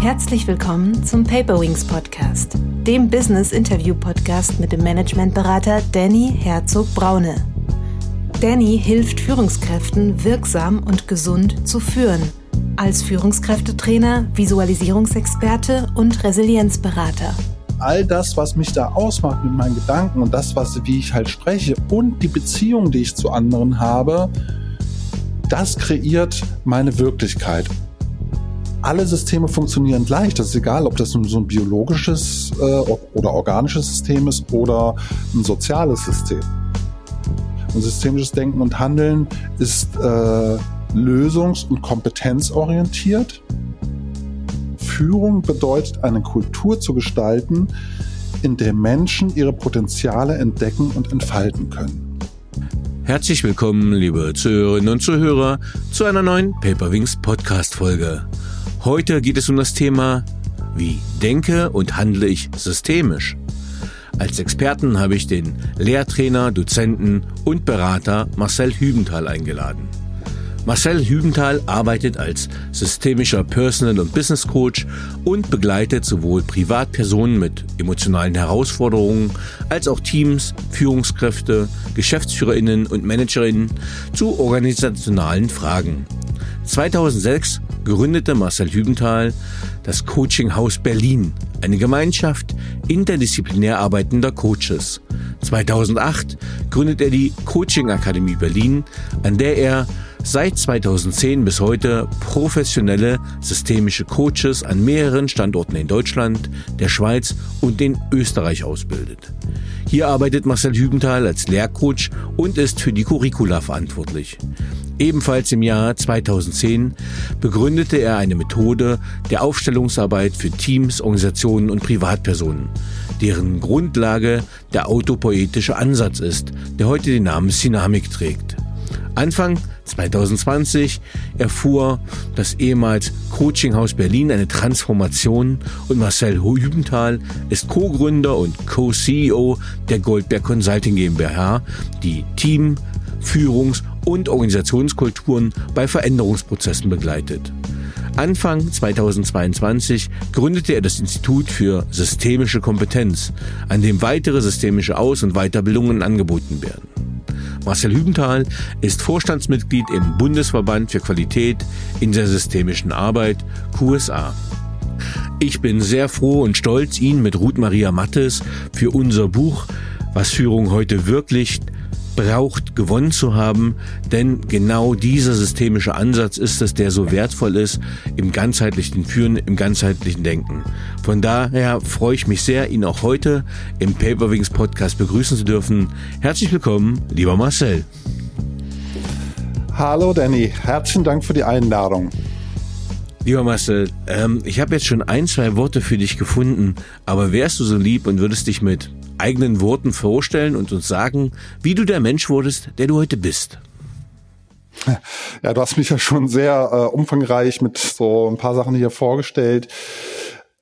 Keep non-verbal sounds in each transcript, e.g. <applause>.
Herzlich willkommen zum Paperwings Podcast, dem Business Interview Podcast mit dem Managementberater Danny Herzog Braune. Danny hilft Führungskräften wirksam und gesund zu führen, als Führungskräftetrainer, Visualisierungsexperte und Resilienzberater. All das, was mich da ausmacht mit meinen Gedanken und das, was, wie ich halt spreche und die Beziehung, die ich zu anderen habe, das kreiert meine Wirklichkeit alle Systeme funktionieren gleich. Das ist egal, ob das so ein biologisches äh, oder organisches System ist oder ein soziales System. Und systemisches Denken und Handeln ist äh, lösungs- und kompetenzorientiert. Führung bedeutet, eine Kultur zu gestalten, in der Menschen ihre Potenziale entdecken und entfalten können. Herzlich willkommen, liebe Zuhörerinnen und Zuhörer, zu einer neuen Paperwings Podcast Folge. Heute geht es um das Thema, wie denke und handle ich systemisch. Als Experten habe ich den Lehrtrainer, Dozenten und Berater Marcel Hübenthal eingeladen. Marcel Hübenthal arbeitet als systemischer Personal- und Business Coach und begleitet sowohl Privatpersonen mit emotionalen Herausforderungen als auch Teams, Führungskräfte, Geschäftsführerinnen und Managerinnen zu organisationalen Fragen. 2006 gründete Marcel Hübenthal das Coaching Haus Berlin, eine Gemeinschaft interdisziplinär arbeitender Coaches. 2008 gründet er die Coaching Akademie Berlin, an der er seit 2010 bis heute professionelle systemische Coaches an mehreren Standorten in Deutschland, der Schweiz und in Österreich ausbildet. Hier arbeitet Marcel Hübenthal als Lehrcoach und ist für die Curricula verantwortlich. Ebenfalls im Jahr 2010 begründete er eine Methode der Aufstellungsarbeit für Teams, Organisationen und Privatpersonen, deren Grundlage der autopoetische Ansatz ist, der heute den Namen Synamik trägt. Anfang 2020 erfuhr das ehemals Coachinghaus Berlin eine Transformation und Marcel Hübenthal ist Co-Gründer und Co-CEO der Goldberg Consulting GmbH, die Team, Führungs- und Organisationskulturen bei Veränderungsprozessen begleitet. Anfang 2022 gründete er das Institut für systemische Kompetenz, an dem weitere systemische Aus- und Weiterbildungen angeboten werden. Marcel Hübenthal ist Vorstandsmitglied im Bundesverband für Qualität in der systemischen Arbeit QSA. Ich bin sehr froh und stolz, ihn mit Ruth Maria Mattes für unser Buch Was Führung heute wirklich braucht, gewonnen zu haben, denn genau dieser systemische Ansatz ist es, der so wertvoll ist im ganzheitlichen Führen, im ganzheitlichen Denken. Von daher freue ich mich sehr, ihn auch heute im Paperwings Podcast begrüßen zu dürfen. Herzlich willkommen, lieber Marcel. Hallo Danny, herzlichen Dank für die Einladung. Lieber Marcel, ähm, ich habe jetzt schon ein, zwei Worte für dich gefunden, aber wärst du so lieb und würdest dich mit eigenen Worten vorstellen und uns sagen, wie du der Mensch wurdest, der du heute bist. Ja, du hast mich ja schon sehr äh, umfangreich mit so ein paar Sachen hier vorgestellt.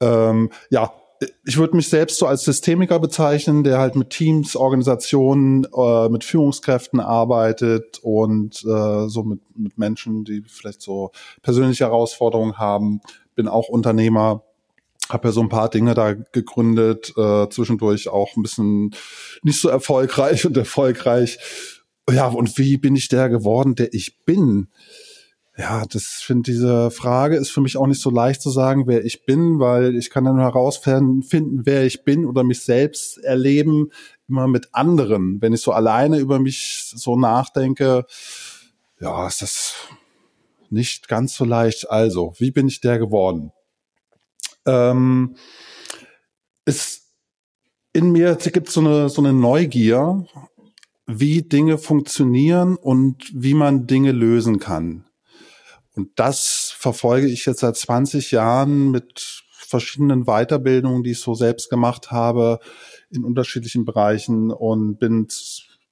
Ähm, ja, ich würde mich selbst so als Systemiker bezeichnen, der halt mit Teams, Organisationen, äh, mit Führungskräften arbeitet und äh, so mit, mit Menschen, die vielleicht so persönliche Herausforderungen haben. Bin auch Unternehmer, habe ja so ein paar Dinge da gegründet, äh, zwischendurch auch ein bisschen nicht so erfolgreich und erfolgreich. Ja, und wie bin ich der geworden, der ich bin? Ja, das finde diese Frage ist für mich auch nicht so leicht zu sagen, wer ich bin, weil ich kann dann herausfinden, wer ich bin oder mich selbst erleben immer mit anderen. Wenn ich so alleine über mich so nachdenke, ja, ist das nicht ganz so leicht. Also, wie bin ich der geworden? Ähm, ist in mir gibt so eine so eine Neugier, wie Dinge funktionieren und wie man Dinge lösen kann. Und das verfolge ich jetzt seit 20 Jahren mit verschiedenen Weiterbildungen, die ich so selbst gemacht habe in unterschiedlichen Bereichen und bin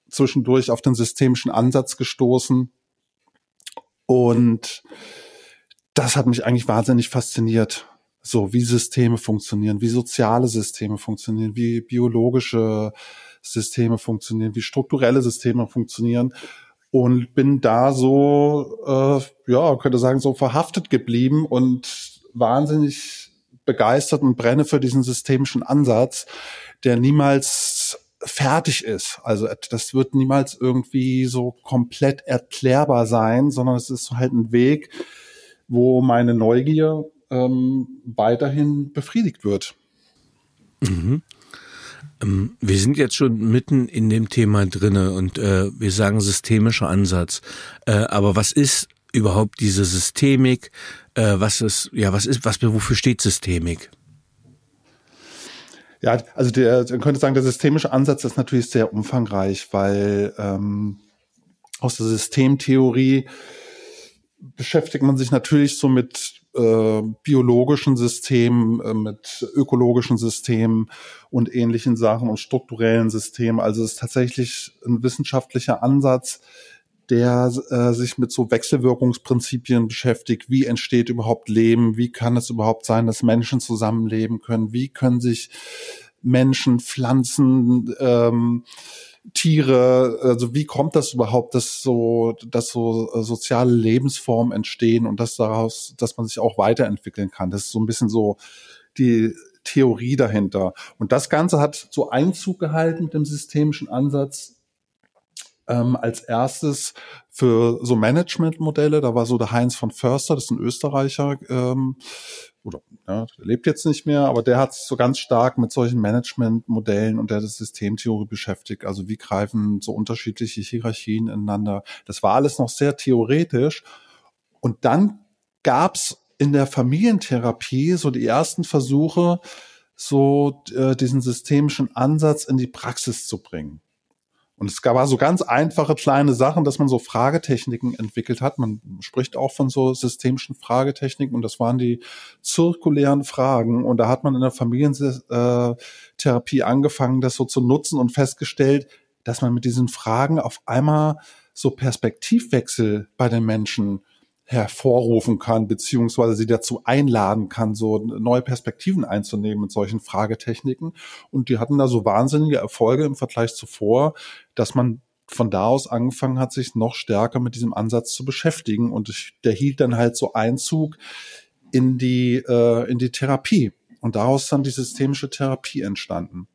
zwischendurch auf den systemischen Ansatz gestoßen. Und das hat mich eigentlich wahnsinnig fasziniert so wie Systeme funktionieren, wie soziale Systeme funktionieren, wie biologische Systeme funktionieren, wie strukturelle Systeme funktionieren und bin da so, äh, ja, könnte sagen, so verhaftet geblieben und wahnsinnig begeistert und brenne für diesen systemischen Ansatz, der niemals fertig ist. Also das wird niemals irgendwie so komplett erklärbar sein, sondern es ist halt ein Weg, wo meine Neugier ähm, weiterhin befriedigt wird. Mhm. Ähm, wir sind jetzt schon mitten in dem Thema drinne und äh, wir sagen systemischer Ansatz. Äh, aber was ist überhaupt diese Systemik? Äh, was ist, ja, was ist, was, wofür steht Systemik? Ja, also der, man könnte sagen, der systemische Ansatz ist natürlich sehr umfangreich, weil ähm, aus der Systemtheorie beschäftigt man sich natürlich so mit äh, biologischen Systemen, äh, mit ökologischen Systemen und ähnlichen Sachen und strukturellen Systemen. Also es ist tatsächlich ein wissenschaftlicher Ansatz, der äh, sich mit so Wechselwirkungsprinzipien beschäftigt. Wie entsteht überhaupt Leben? Wie kann es überhaupt sein, dass Menschen zusammenleben können? Wie können sich Menschen, Pflanzen, ähm, Tiere, also wie kommt das überhaupt, dass so, dass so äh, soziale Lebensformen entstehen und dass daraus, dass man sich auch weiterentwickeln kann. Das ist so ein bisschen so die Theorie dahinter. Und das Ganze hat so Einzug gehalten mit dem systemischen Ansatz ähm, als erstes für so Managementmodelle. Da war so der Heinz von Förster, das ist ein Österreicher, ähm, oder ja, der lebt jetzt nicht mehr, aber der hat sich so ganz stark mit solchen Managementmodellen und der das Systemtheorie beschäftigt. Also wie greifen so unterschiedliche Hierarchien ineinander. Das war alles noch sehr theoretisch. Und dann gab's in der Familientherapie so die ersten Versuche, so äh, diesen systemischen Ansatz in die Praxis zu bringen. Und es war so ganz einfache kleine Sachen, dass man so Fragetechniken entwickelt hat. Man spricht auch von so systemischen Fragetechniken und das waren die zirkulären Fragen. Und da hat man in der Familientherapie angefangen, das so zu nutzen und festgestellt, dass man mit diesen Fragen auf einmal so Perspektivwechsel bei den Menschen hervorrufen kann, beziehungsweise sie dazu einladen kann, so neue Perspektiven einzunehmen mit solchen Fragetechniken. Und die hatten da so wahnsinnige Erfolge im Vergleich zuvor, dass man von da aus angefangen hat, sich noch stärker mit diesem Ansatz zu beschäftigen. Und der hielt dann halt so Einzug in die, äh, in die Therapie. Und daraus dann die systemische Therapie entstanden.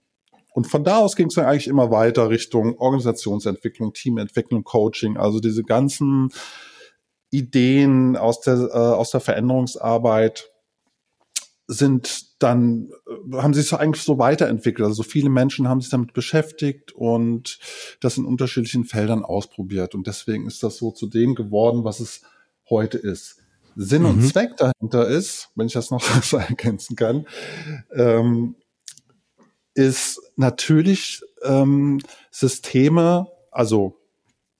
Und von da aus ging es dann eigentlich immer weiter Richtung Organisationsentwicklung, Teamentwicklung, Coaching, also diese ganzen Ideen aus der, äh, aus der Veränderungsarbeit sind dann, äh, haben sich so eigentlich so weiterentwickelt. Also viele Menschen haben sich damit beschäftigt und das in unterschiedlichen Feldern ausprobiert. Und deswegen ist das so zu dem geworden, was es heute ist. Sinn mhm. und Zweck dahinter ist, wenn ich das noch <laughs> so ergänzen kann, ähm, ist natürlich ähm, Systeme, also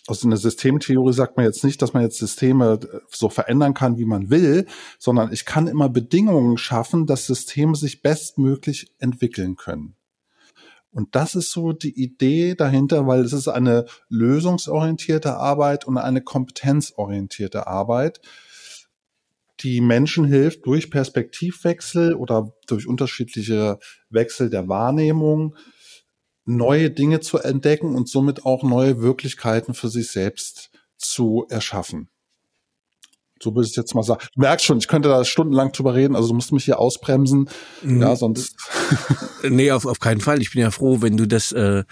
aus einer Systemtheorie sagt man jetzt nicht, dass man jetzt Systeme äh, so verändern kann, wie man will, sondern ich kann immer Bedingungen schaffen, dass Systeme sich bestmöglich entwickeln können. Und das ist so die Idee dahinter, weil es ist eine lösungsorientierte Arbeit und eine kompetenzorientierte Arbeit, die Menschen hilft, durch Perspektivwechsel oder durch unterschiedliche Wechsel der Wahrnehmung neue Dinge zu entdecken und somit auch neue Wirklichkeiten für sich selbst zu erschaffen. So würde ich jetzt mal sagen. Du merkst schon, ich könnte da stundenlang drüber reden, also du musst mich hier ausbremsen. Mhm. Ja, sonst. nee, auf, auf keinen Fall. Ich bin ja froh, wenn du das, äh,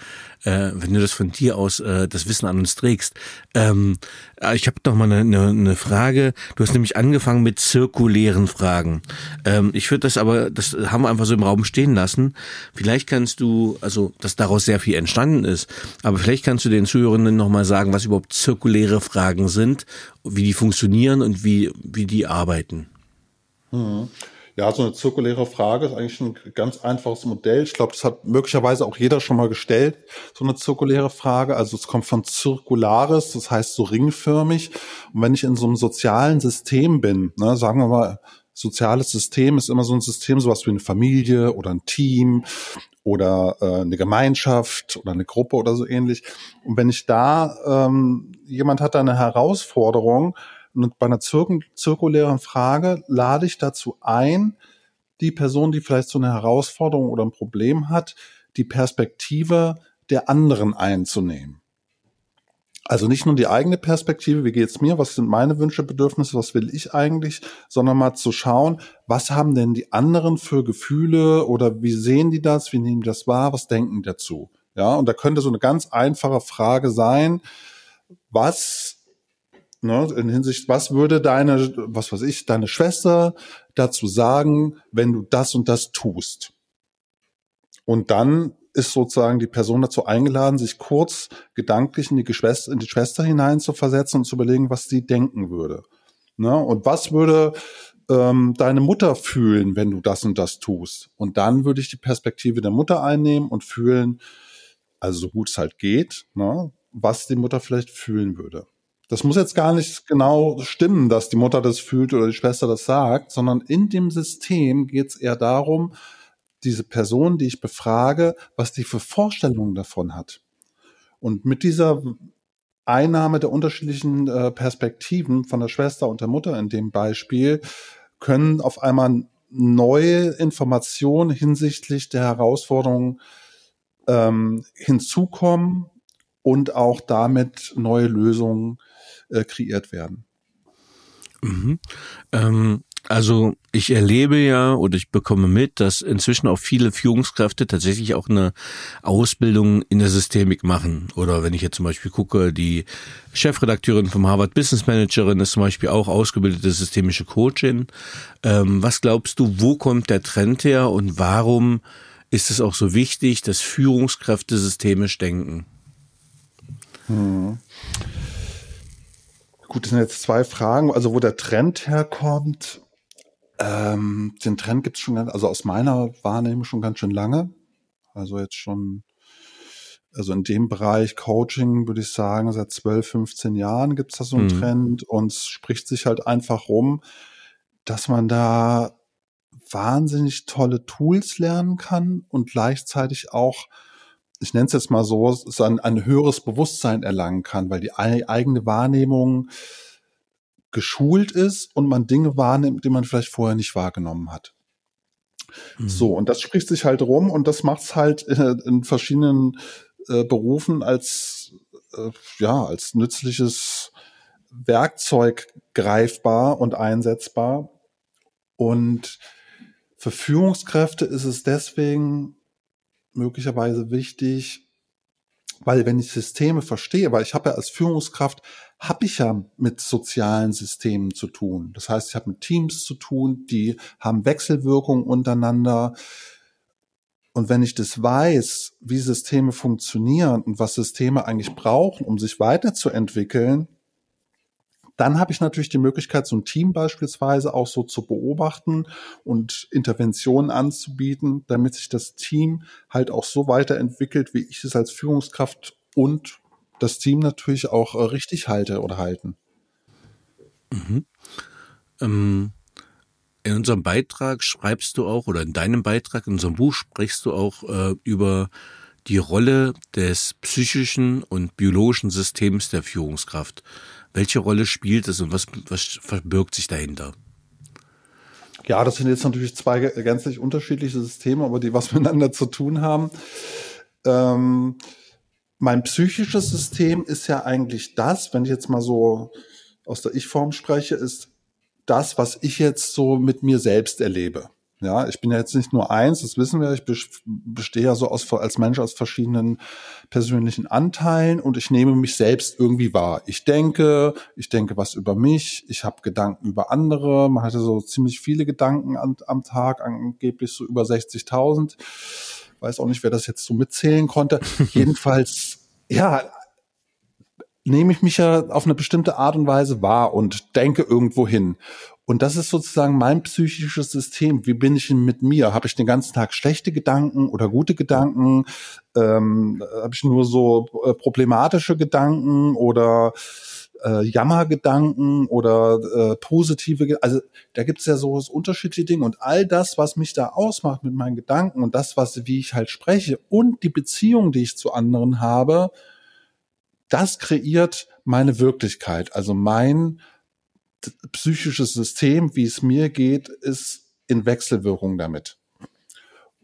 äh, wenn du das von dir aus äh, das Wissen an uns trägst. Ähm, äh, ich habe noch mal eine, eine, eine Frage. Du hast nämlich angefangen mit zirkulären Fragen. Ähm, ich würde das aber, das haben wir einfach so im Raum stehen lassen. Vielleicht kannst du, also dass daraus sehr viel entstanden ist, aber vielleicht kannst du den Zuhörenden noch mal sagen, was überhaupt zirkuläre Fragen sind, wie die funktionieren und wie, wie die arbeiten. Mhm. Ja, so eine zirkuläre Frage ist eigentlich ein ganz einfaches Modell. Ich glaube, das hat möglicherweise auch jeder schon mal gestellt, so eine zirkuläre Frage. Also es kommt von zirkularis, das heißt so ringförmig. Und wenn ich in so einem sozialen System bin, ne, sagen wir mal, soziales System ist immer so ein System, sowas wie eine Familie oder ein Team oder äh, eine Gemeinschaft oder eine Gruppe oder so ähnlich. Und wenn ich da, ähm, jemand hat da eine Herausforderung und bei einer zirk zirkulären Frage lade ich dazu ein, die Person, die vielleicht so eine Herausforderung oder ein Problem hat, die Perspektive der anderen einzunehmen. Also nicht nur die eigene Perspektive, wie geht's mir, was sind meine Wünsche, Bedürfnisse, was will ich eigentlich, sondern mal zu schauen, was haben denn die anderen für Gefühle oder wie sehen die das, wie nehmen die das wahr, was denken die dazu? Ja, und da könnte so eine ganz einfache Frage sein, was Ne, in Hinsicht, was würde deine, was weiß ich, deine Schwester dazu sagen, wenn du das und das tust? Und dann ist sozusagen die Person dazu eingeladen, sich kurz gedanklich in die, Geschwister, in die Schwester hinein zu versetzen und zu überlegen, was sie denken würde. Ne? Und was würde ähm, deine Mutter fühlen, wenn du das und das tust? Und dann würde ich die Perspektive der Mutter einnehmen und fühlen, also so gut es halt geht, ne? Was die Mutter vielleicht fühlen würde. Das muss jetzt gar nicht genau stimmen, dass die Mutter das fühlt oder die Schwester das sagt, sondern in dem System geht es eher darum, diese Person, die ich befrage, was die für Vorstellungen davon hat. Und mit dieser Einnahme der unterschiedlichen äh, Perspektiven von der Schwester und der Mutter in dem Beispiel können auf einmal neue Informationen hinsichtlich der Herausforderungen ähm, hinzukommen und auch damit neue Lösungen äh, kreiert werden. Mhm. Ähm, also ich erlebe ja oder ich bekomme mit, dass inzwischen auch viele Führungskräfte tatsächlich auch eine Ausbildung in der Systemik machen. Oder wenn ich jetzt zum Beispiel gucke, die Chefredakteurin vom Harvard Business Managerin ist zum Beispiel auch ausgebildete systemische Coachin. Ähm, was glaubst du, wo kommt der Trend her und warum ist es auch so wichtig, dass Führungskräfte systemisch denken? Hm. Gut, das sind jetzt zwei Fragen. Also wo der Trend herkommt, ähm, den Trend gibt es schon, also aus meiner Wahrnehmung schon ganz schön lange. Also jetzt schon, also in dem Bereich Coaching würde ich sagen, seit 12, 15 Jahren gibt es da so einen mhm. Trend und es spricht sich halt einfach rum, dass man da wahnsinnig tolle Tools lernen kann und gleichzeitig auch ich nenne es jetzt mal so, ein, ein höheres Bewusstsein erlangen kann, weil die eigene Wahrnehmung geschult ist und man Dinge wahrnimmt, die man vielleicht vorher nicht wahrgenommen hat. Mhm. So, und das spricht sich halt rum und das macht es halt in, in verschiedenen äh, Berufen als, äh, ja, als nützliches Werkzeug greifbar und einsetzbar. Und für Führungskräfte ist es deswegen möglicherweise wichtig, weil wenn ich Systeme verstehe, weil ich habe ja als Führungskraft, habe ich ja mit sozialen Systemen zu tun. Das heißt, ich habe mit Teams zu tun, die haben Wechselwirkungen untereinander. Und wenn ich das weiß, wie Systeme funktionieren und was Systeme eigentlich brauchen, um sich weiterzuentwickeln, dann habe ich natürlich die Möglichkeit, so ein Team beispielsweise auch so zu beobachten und Interventionen anzubieten, damit sich das Team halt auch so weiterentwickelt, wie ich es als Führungskraft und das Team natürlich auch äh, richtig halte oder halten. Mhm. Ähm, in unserem Beitrag schreibst du auch, oder in deinem Beitrag, in unserem Buch sprichst du auch äh, über die Rolle des psychischen und biologischen Systems der Führungskraft. Welche Rolle spielt es und was, was verbirgt sich dahinter? Ja, das sind jetzt natürlich zwei gänzlich unterschiedliche Systeme, aber die was <laughs> miteinander zu tun haben. Ähm, mein psychisches System ist ja eigentlich das, wenn ich jetzt mal so aus der Ich-Form spreche, ist das, was ich jetzt so mit mir selbst erlebe. Ja, ich bin ja jetzt nicht nur eins, das wissen wir. Ich bestehe ja so aus, als Mensch aus verschiedenen persönlichen Anteilen und ich nehme mich selbst irgendwie wahr. Ich denke, ich denke was über mich, ich habe Gedanken über andere. Man hatte so ziemlich viele Gedanken am, am Tag, angeblich so über 60.000. Weiß auch nicht, wer das jetzt so mitzählen konnte. <laughs> Jedenfalls, ja, nehme ich mich ja auf eine bestimmte Art und Weise wahr und denke irgendwo hin. Und das ist sozusagen mein psychisches System. Wie bin ich denn mit mir? Habe ich den ganzen Tag schlechte Gedanken oder gute Gedanken? Ähm, Habe ich nur so äh, problematische Gedanken oder äh, Jammergedanken oder äh, positive? Also da gibt es ja so unterschiedliche Dinge. Und all das, was mich da ausmacht mit meinen Gedanken und das, was wie ich halt spreche und die Beziehung, die ich zu anderen habe, das kreiert meine Wirklichkeit. Also mein psychisches System, wie es mir geht, ist in Wechselwirkung damit.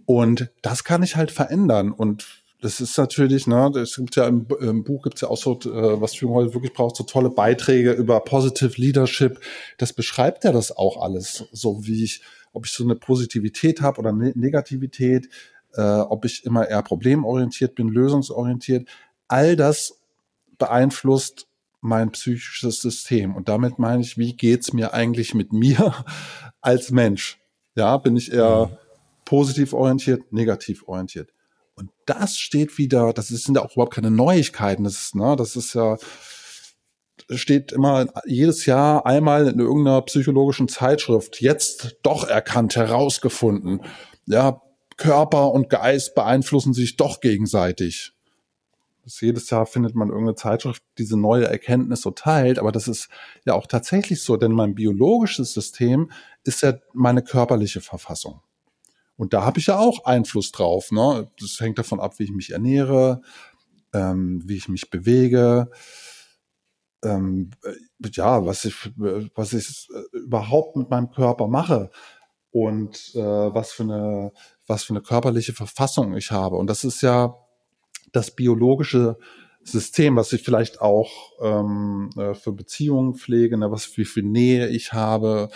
Und das kann ich halt verändern. Und das ist natürlich, ne, es gibt ja im, im Buch gibt's ja auch so, äh, was Führung heute wirklich braucht, so tolle Beiträge über Positive Leadership. Das beschreibt ja das auch alles, so wie ich, ob ich so eine Positivität habe oder ne Negativität, äh, ob ich immer eher problemorientiert bin, lösungsorientiert. All das beeinflusst mein psychisches System. Und damit meine ich, wie geht's mir eigentlich mit mir <laughs> als Mensch? Ja, bin ich eher mhm. positiv orientiert, negativ orientiert? Und das steht wieder, das sind ja auch überhaupt keine Neuigkeiten. Das ist, ne, das ist ja, steht immer jedes Jahr einmal in irgendeiner psychologischen Zeitschrift jetzt doch erkannt, herausgefunden. Ja, Körper und Geist beeinflussen sich doch gegenseitig. Jedes Jahr findet man irgendeine Zeitschrift, diese neue Erkenntnis so teilt, aber das ist ja auch tatsächlich so, denn mein biologisches System ist ja meine körperliche Verfassung. Und da habe ich ja auch Einfluss drauf. Ne? Das hängt davon ab, wie ich mich ernähre, ähm, wie ich mich bewege, ähm, ja, was ich, was ich überhaupt mit meinem Körper mache und äh, was für eine, was für eine körperliche Verfassung ich habe. Und das ist ja das biologische System, was ich vielleicht auch ähm, äh, für Beziehungen pflege, ne, was wie viel Nähe ich habe,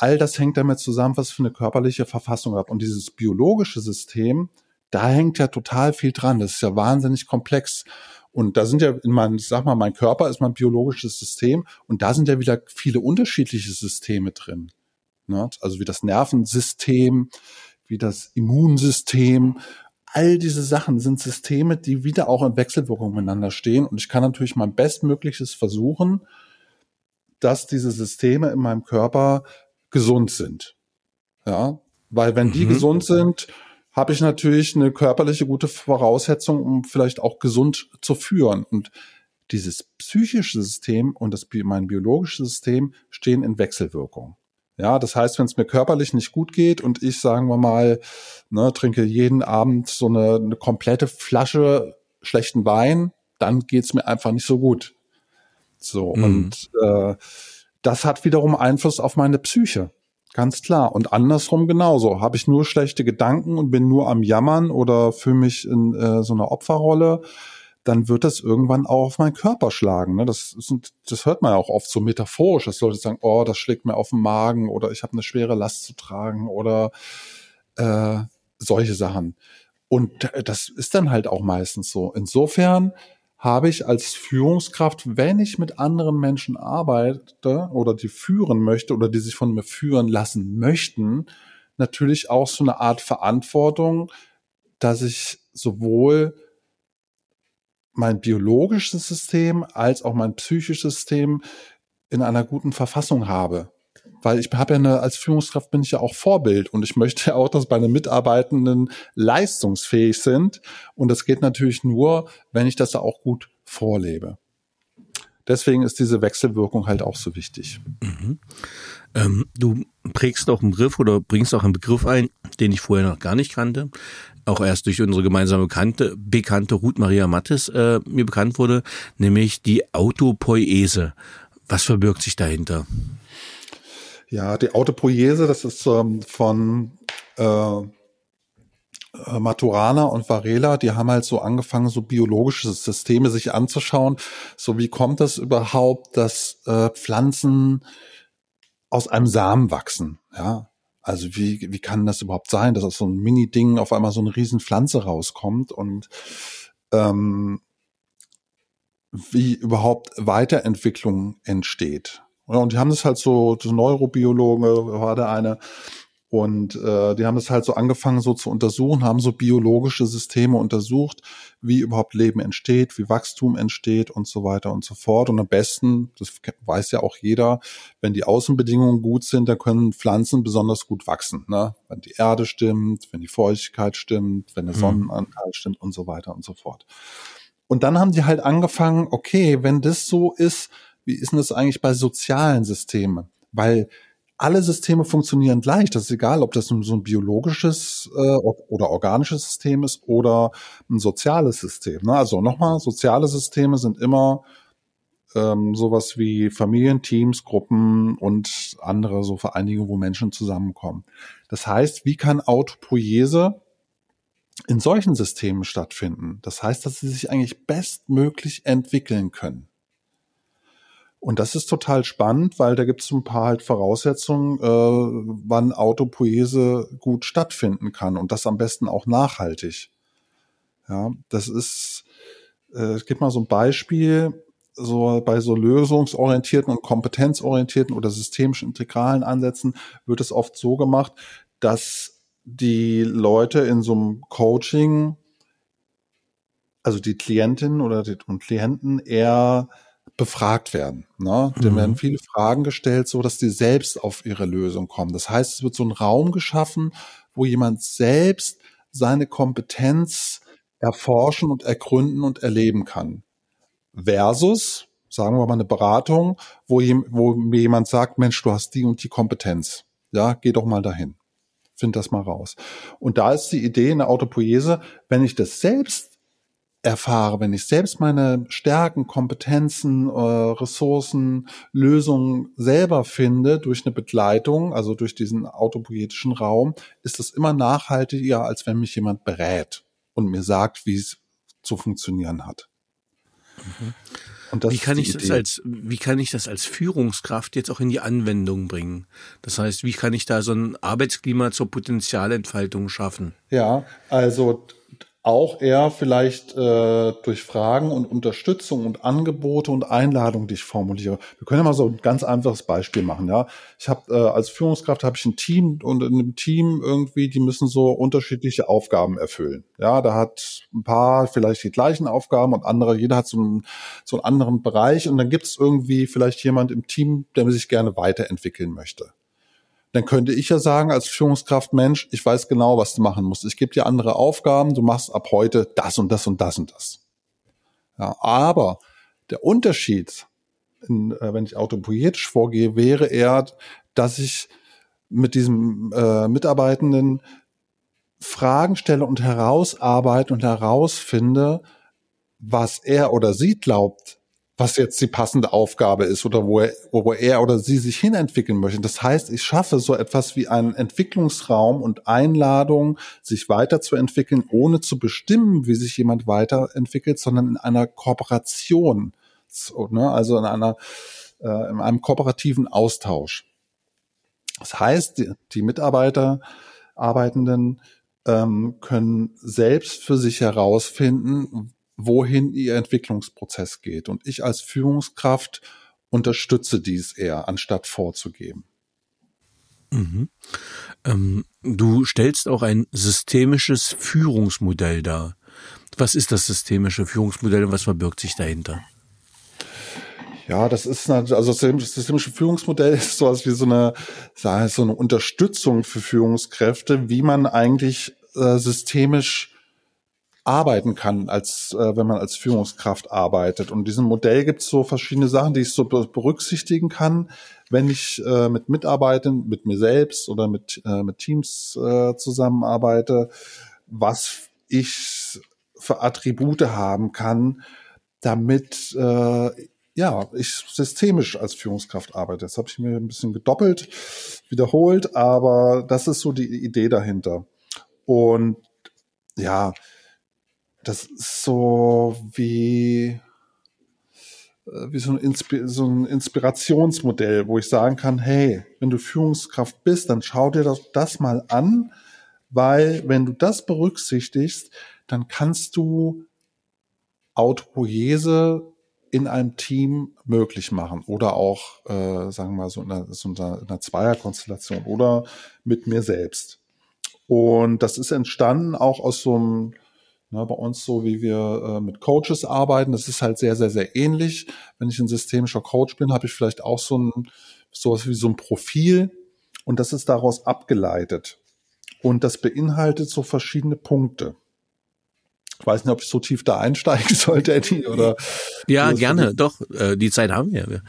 all das hängt damit zusammen, was für eine körperliche Verfassung habe. Und dieses biologische System, da hängt ja total viel dran. Das ist ja wahnsinnig komplex. Und da sind ja in meinem, sag mal, mein Körper ist mein biologisches System und da sind ja wieder viele unterschiedliche Systeme drin. Ne? Also wie das Nervensystem, wie das Immunsystem. All diese Sachen sind Systeme, die wieder auch in Wechselwirkung miteinander stehen. Und ich kann natürlich mein Bestmögliches versuchen, dass diese Systeme in meinem Körper gesund sind. Ja, weil wenn die mhm. gesund sind, habe ich natürlich eine körperliche gute Voraussetzung, um vielleicht auch gesund zu führen. Und dieses psychische System und das, mein biologisches System stehen in Wechselwirkung. Ja, das heißt, wenn es mir körperlich nicht gut geht und ich, sagen wir mal, ne, trinke jeden Abend so eine, eine komplette Flasche schlechten Wein, dann geht's mir einfach nicht so gut. So, mhm. und äh, das hat wiederum Einfluss auf meine Psyche. Ganz klar. Und andersrum genauso. Habe ich nur schlechte Gedanken und bin nur am Jammern oder fühle mich in äh, so einer Opferrolle, dann wird das irgendwann auch auf meinen Körper schlagen. Ne? Das, sind, das hört man ja auch oft so metaphorisch, dass Leute sagen, oh, das schlägt mir auf den Magen oder ich habe eine schwere Last zu tragen oder äh, solche Sachen. Und das ist dann halt auch meistens so. Insofern habe ich als Führungskraft, wenn ich mit anderen Menschen arbeite oder die führen möchte oder die sich von mir führen lassen möchten, natürlich auch so eine Art Verantwortung, dass ich sowohl mein biologisches System als auch mein psychisches System in einer guten Verfassung habe weil ich habe ja eine, als Führungskraft bin ich ja auch Vorbild und ich möchte ja auch, dass meine Mitarbeitenden leistungsfähig sind. Und das geht natürlich nur, wenn ich das auch gut vorlebe. Deswegen ist diese Wechselwirkung halt auch so wichtig. Mhm. Ähm, du prägst auch einen Begriff oder bringst auch einen Begriff ein, den ich vorher noch gar nicht kannte, auch erst durch unsere gemeinsame Bekannte, bekannte Ruth Maria Mattes äh, mir bekannt wurde, nämlich die Autopoiese. Was verbirgt sich dahinter? Ja, die Autopoiese, das ist ähm, von äh, äh, Maturana und Varela, die haben halt so angefangen, so biologische Systeme sich anzuschauen. So wie kommt das überhaupt, dass äh, Pflanzen aus einem Samen wachsen? Ja, also wie, wie kann das überhaupt sein, dass aus so ein Mini-Ding auf einmal so eine riesen Pflanze rauskommt und ähm, wie überhaupt Weiterentwicklung entsteht? und die haben das halt so, so Neurobiologen war der eine, und äh, die haben das halt so angefangen so zu untersuchen, haben so biologische Systeme untersucht, wie überhaupt Leben entsteht, wie Wachstum entsteht und so weiter und so fort. Und am besten, das weiß ja auch jeder, wenn die Außenbedingungen gut sind, dann können Pflanzen besonders gut wachsen. Ne? Wenn die Erde stimmt, wenn die Feuchtigkeit stimmt, wenn der mhm. Sonnenanteil stimmt und so weiter und so fort. Und dann haben die halt angefangen, okay, wenn das so ist, wie ist denn das eigentlich bei sozialen Systemen? Weil alle Systeme funktionieren gleich. Das ist egal, ob das so ein biologisches äh, oder organisches System ist oder ein soziales System. Ne? Also nochmal, soziale Systeme sind immer ähm, sowas wie Familien, Teams, Gruppen und andere so Vereinigungen, wo Menschen zusammenkommen. Das heißt, wie kann Autopoiese in solchen Systemen stattfinden. Das heißt, dass sie sich eigentlich bestmöglich entwickeln können. Und das ist total spannend, weil da gibt es ein paar halt Voraussetzungen, äh, wann Autopoese gut stattfinden kann und das am besten auch nachhaltig. Ja, das ist, äh, es gibt mal so ein Beispiel, so bei so lösungsorientierten und kompetenzorientierten oder systemisch integralen Ansätzen wird es oft so gemacht, dass die Leute in so einem Coaching, also die Klientinnen oder die und Klienten eher befragt werden. Ne? Dem mhm. werden viele Fragen gestellt, so dass die selbst auf ihre Lösung kommen. Das heißt, es wird so ein Raum geschaffen, wo jemand selbst seine Kompetenz erforschen und ergründen und erleben kann. Versus, sagen wir mal, eine Beratung, wo, wo mir jemand sagt, Mensch, du hast die und die Kompetenz. Ja, geh doch mal dahin. Find das mal raus. Und da ist die Idee in der Autopoese, wenn ich das selbst erfahre, wenn ich selbst meine Stärken, Kompetenzen, äh, Ressourcen, Lösungen selber finde durch eine Begleitung, also durch diesen autopoetischen Raum, ist das immer nachhaltiger, als wenn mich jemand berät und mir sagt, wie es zu funktionieren hat. Mhm. Und wie kann ich Idee. das als, wie kann ich das als Führungskraft jetzt auch in die Anwendung bringen? Das heißt, wie kann ich da so ein Arbeitsklima zur Potenzialentfaltung schaffen? Ja, also auch eher vielleicht äh, durch Fragen und Unterstützung und Angebote und Einladungen, die ich formuliere. Wir können ja mal so ein ganz einfaches Beispiel machen. Ja, ich habe äh, als Führungskraft habe ich ein Team und in dem Team irgendwie, die müssen so unterschiedliche Aufgaben erfüllen. Ja, da hat ein paar vielleicht die gleichen Aufgaben und andere, jeder hat so einen so einen anderen Bereich und dann gibt es irgendwie vielleicht jemand im Team, der sich gerne weiterentwickeln möchte dann könnte ich ja sagen als Führungskraft, Mensch, ich weiß genau, was du machen musst. Ich gebe dir andere Aufgaben, du machst ab heute das und das und das und das. Ja, aber der Unterschied, in, äh, wenn ich autopoietisch vorgehe, wäre eher, dass ich mit diesem äh, Mitarbeitenden Fragen stelle und herausarbeite und herausfinde, was er oder sie glaubt, was jetzt die passende Aufgabe ist oder wo er, wo er oder sie sich hinentwickeln möchte. Das heißt, ich schaffe so etwas wie einen Entwicklungsraum und Einladung, sich weiterzuentwickeln, ohne zu bestimmen, wie sich jemand weiterentwickelt, sondern in einer Kooperation, ne? also in einer äh, in einem kooperativen Austausch. Das heißt, die, Mitarbeiter, Arbeitenden ähm, können selbst für sich herausfinden, wohin ihr Entwicklungsprozess geht. Und ich als Führungskraft unterstütze dies eher, anstatt vorzugeben. Mhm. Ähm, du stellst auch ein systemisches Führungsmodell dar. Was ist das systemische Führungsmodell und was verbirgt sich dahinter? Ja, das ist also das systemische Führungsmodell <laughs> ist sowas wie so eine, so eine Unterstützung für Führungskräfte, wie man eigentlich äh, systemisch arbeiten kann, als äh, wenn man als Führungskraft arbeitet. Und in diesem Modell gibt es so verschiedene Sachen, die ich so berücksichtigen kann, wenn ich äh, mit Mitarbeitern, mit mir selbst oder mit, äh, mit Teams äh, zusammenarbeite, was ich für Attribute haben kann, damit äh, ja, ich systemisch als Führungskraft arbeite. Das habe ich mir ein bisschen gedoppelt, wiederholt, aber das ist so die Idee dahinter. Und ja, das ist so wie, äh, wie so ein, Inspi so ein Inspirationsmodell, wo ich sagen kann, hey, wenn du Führungskraft bist, dann schau dir das, das mal an, weil wenn du das berücksichtigst, dann kannst du Autopoiese in einem Team möglich machen oder auch, äh, sagen wir mal, so in einer, so in einer Zweierkonstellation oder mit mir selbst. Und das ist entstanden auch aus so einem Ne, bei uns so, wie wir äh, mit Coaches arbeiten, das ist halt sehr, sehr, sehr ähnlich. Wenn ich ein systemischer Coach bin, habe ich vielleicht auch so ein sowas wie so ein Profil und das ist daraus abgeleitet. Und das beinhaltet so verschiedene Punkte. Ich weiß nicht, ob ich so tief da einsteigen <laughs> sollte, Eddie, oder? Ja, gerne, doch. Äh, die Zeit haben wir.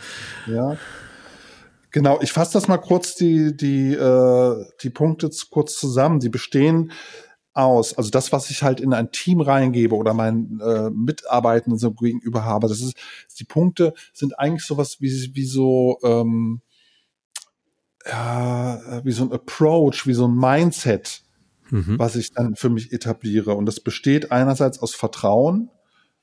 Ja. Genau, ich fasse das mal kurz die die äh, die Punkte kurz zusammen. Die bestehen aus. Also das, was ich halt in ein Team reingebe oder meinen äh, Mitarbeitenden so gegenüber habe, das ist, die Punkte sind eigentlich sowas wie, wie so, ähm, ja, wie so ein Approach, wie so ein Mindset. mhm. was ich dann für mich etabliere. Und das besteht einerseits aus Vertrauen,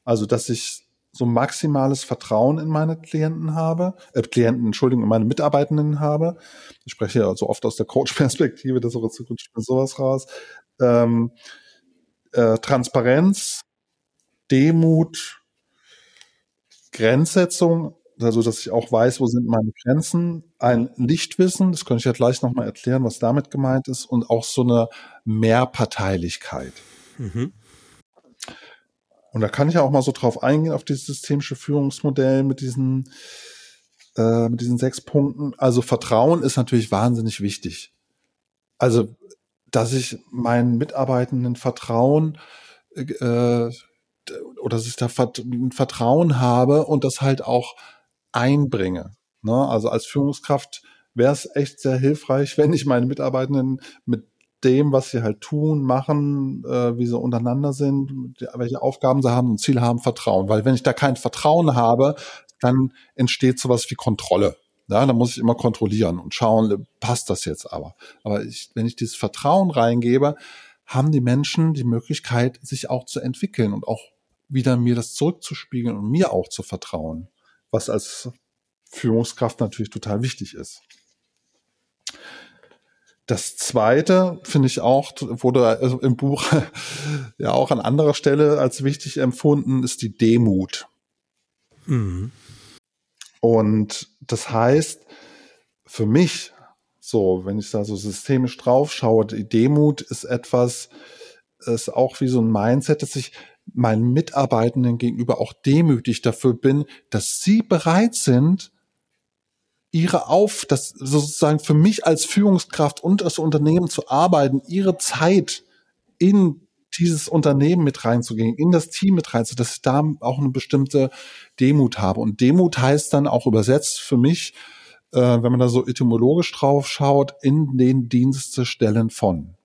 also dass ich so maximales Vertrauen in meine Klienten habe, äh, Klienten, Entschuldigung, in meine Mitarbeitenden habe. Ich spreche ja so oft aus der Coach-Perspektive, das ist sowas raus. Ähm, äh, Transparenz, Demut, Grenzsetzung, also dass ich auch weiß, wo sind meine Grenzen, ein Nichtwissen, das könnte ich ja gleich nochmal erklären, was damit gemeint ist, und auch so eine Mehrparteilichkeit. Mhm. Und da kann ich ja auch mal so drauf eingehen, auf dieses systemische Führungsmodell mit diesen, äh, mit diesen sechs Punkten. Also Vertrauen ist natürlich wahnsinnig wichtig. Also, dass ich meinen Mitarbeitenden vertrauen, äh, oder dass ich da Vertrauen habe und das halt auch einbringe. Ne? Also als Führungskraft wäre es echt sehr hilfreich, <laughs> wenn ich meine Mitarbeitenden mit dem, was sie halt tun, machen, äh, wie sie untereinander sind, welche Aufgaben sie haben und Ziele haben, vertrauen. Weil wenn ich da kein Vertrauen habe, dann entsteht sowas wie Kontrolle. Ja, dann muss ich immer kontrollieren und schauen, passt das jetzt aber. Aber ich, wenn ich dieses Vertrauen reingebe, haben die Menschen die Möglichkeit, sich auch zu entwickeln und auch wieder mir das zurückzuspiegeln und mir auch zu vertrauen, was als Führungskraft natürlich total wichtig ist. Das zweite finde ich auch, wurde also im Buch <laughs> ja auch an anderer Stelle als wichtig empfunden, ist die Demut. Mhm. Und das heißt, für mich, so, wenn ich da so systemisch drauf schaue, die Demut ist etwas, ist auch wie so ein Mindset, dass ich meinen Mitarbeitenden gegenüber auch demütig dafür bin, dass sie bereit sind, ihre auf, das sozusagen für mich als Führungskraft und das Unternehmen zu arbeiten, ihre Zeit in dieses Unternehmen mit reinzugehen, in das Team mit reinzugehen, dass ich da auch eine bestimmte Demut habe. Und Demut heißt dann auch übersetzt für mich, äh, wenn man da so etymologisch drauf schaut, in den Dienste stellen von.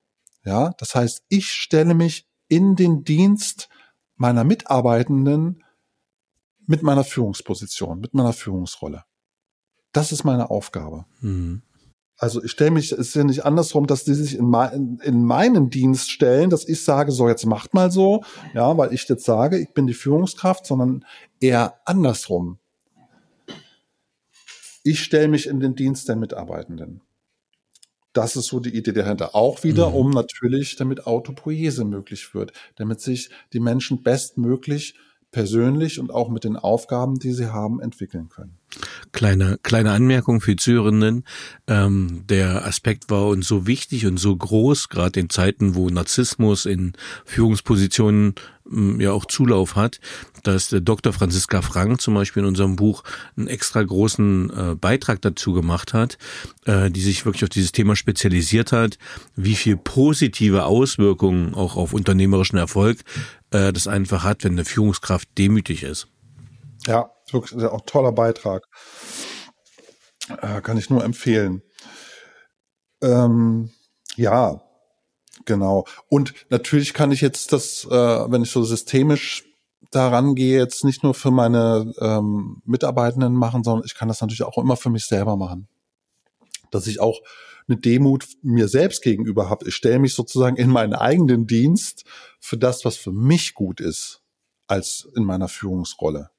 Ja, das heißt, ich stelle mich in den Dienst meiner Mitarbeitenden mit meiner Führungsposition, mit meiner Führungsrolle. Das ist meine Aufgabe. Mhm. Also ich stelle mich, es ist ja nicht andersrum, dass die sich in, mein, in meinen Dienst stellen, dass ich sage, so jetzt macht mal so, ja, weil ich jetzt sage, ich bin die Führungskraft, sondern eher andersrum. Ich stelle mich in den Dienst der Mitarbeitenden. Das ist so die Idee dahinter. Auch wieder, mhm. um natürlich, damit Autopoese möglich wird, damit sich die Menschen bestmöglich persönlich und auch mit den Aufgaben, die sie haben, entwickeln können. Kleine, kleine Anmerkung für Zuhörenden. Ähm, der Aspekt war uns so wichtig und so groß, gerade in Zeiten, wo Narzissmus in Führungspositionen ähm, ja auch Zulauf hat, dass der Dr. Franziska Frank zum Beispiel in unserem Buch einen extra großen äh, Beitrag dazu gemacht hat, äh, die sich wirklich auf dieses Thema spezialisiert hat, wie viel positive Auswirkungen auch auf unternehmerischen Erfolg äh, das einfach hat, wenn eine Führungskraft demütig ist. Ja, wirklich auch toller Beitrag. Äh, kann ich nur empfehlen. Ähm, ja, genau. Und natürlich kann ich jetzt das, äh, wenn ich so systemisch daran gehe, jetzt nicht nur für meine ähm, Mitarbeitenden machen, sondern ich kann das natürlich auch immer für mich selber machen. Dass ich auch eine Demut mir selbst gegenüber habe. Ich stelle mich sozusagen in meinen eigenen Dienst für das, was für mich gut ist, als in meiner Führungsrolle.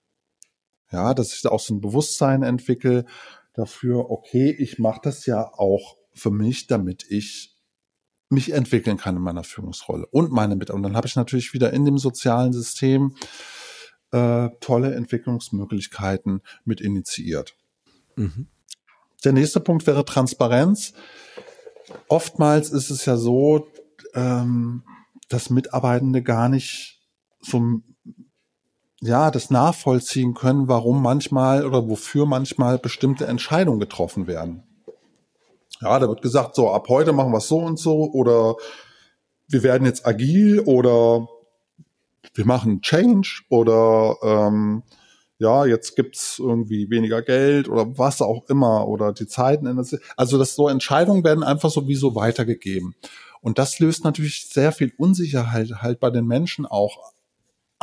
Ja, dass ich da auch so ein Bewusstsein entwickle dafür, okay, ich mache das ja auch für mich, damit ich mich entwickeln kann in meiner Führungsrolle und meine Mitarbeiter. Und dann habe ich natürlich wieder in dem sozialen System äh, tolle Entwicklungsmöglichkeiten mit initiiert. Mhm. Der nächste Punkt wäre Transparenz. Oftmals ist es ja so, ähm, dass Mitarbeitende gar nicht so ja, das nachvollziehen können, warum manchmal oder wofür manchmal bestimmte Entscheidungen getroffen werden. Ja, da wird gesagt, so ab heute machen wir es so und so oder wir werden jetzt agil oder wir machen Change oder ähm, ja, jetzt gibt's irgendwie weniger Geld oder was auch immer oder die Zeiten ändern sich. Also dass so Entscheidungen werden einfach sowieso weitergegeben. Und das löst natürlich sehr viel Unsicherheit halt bei den Menschen auch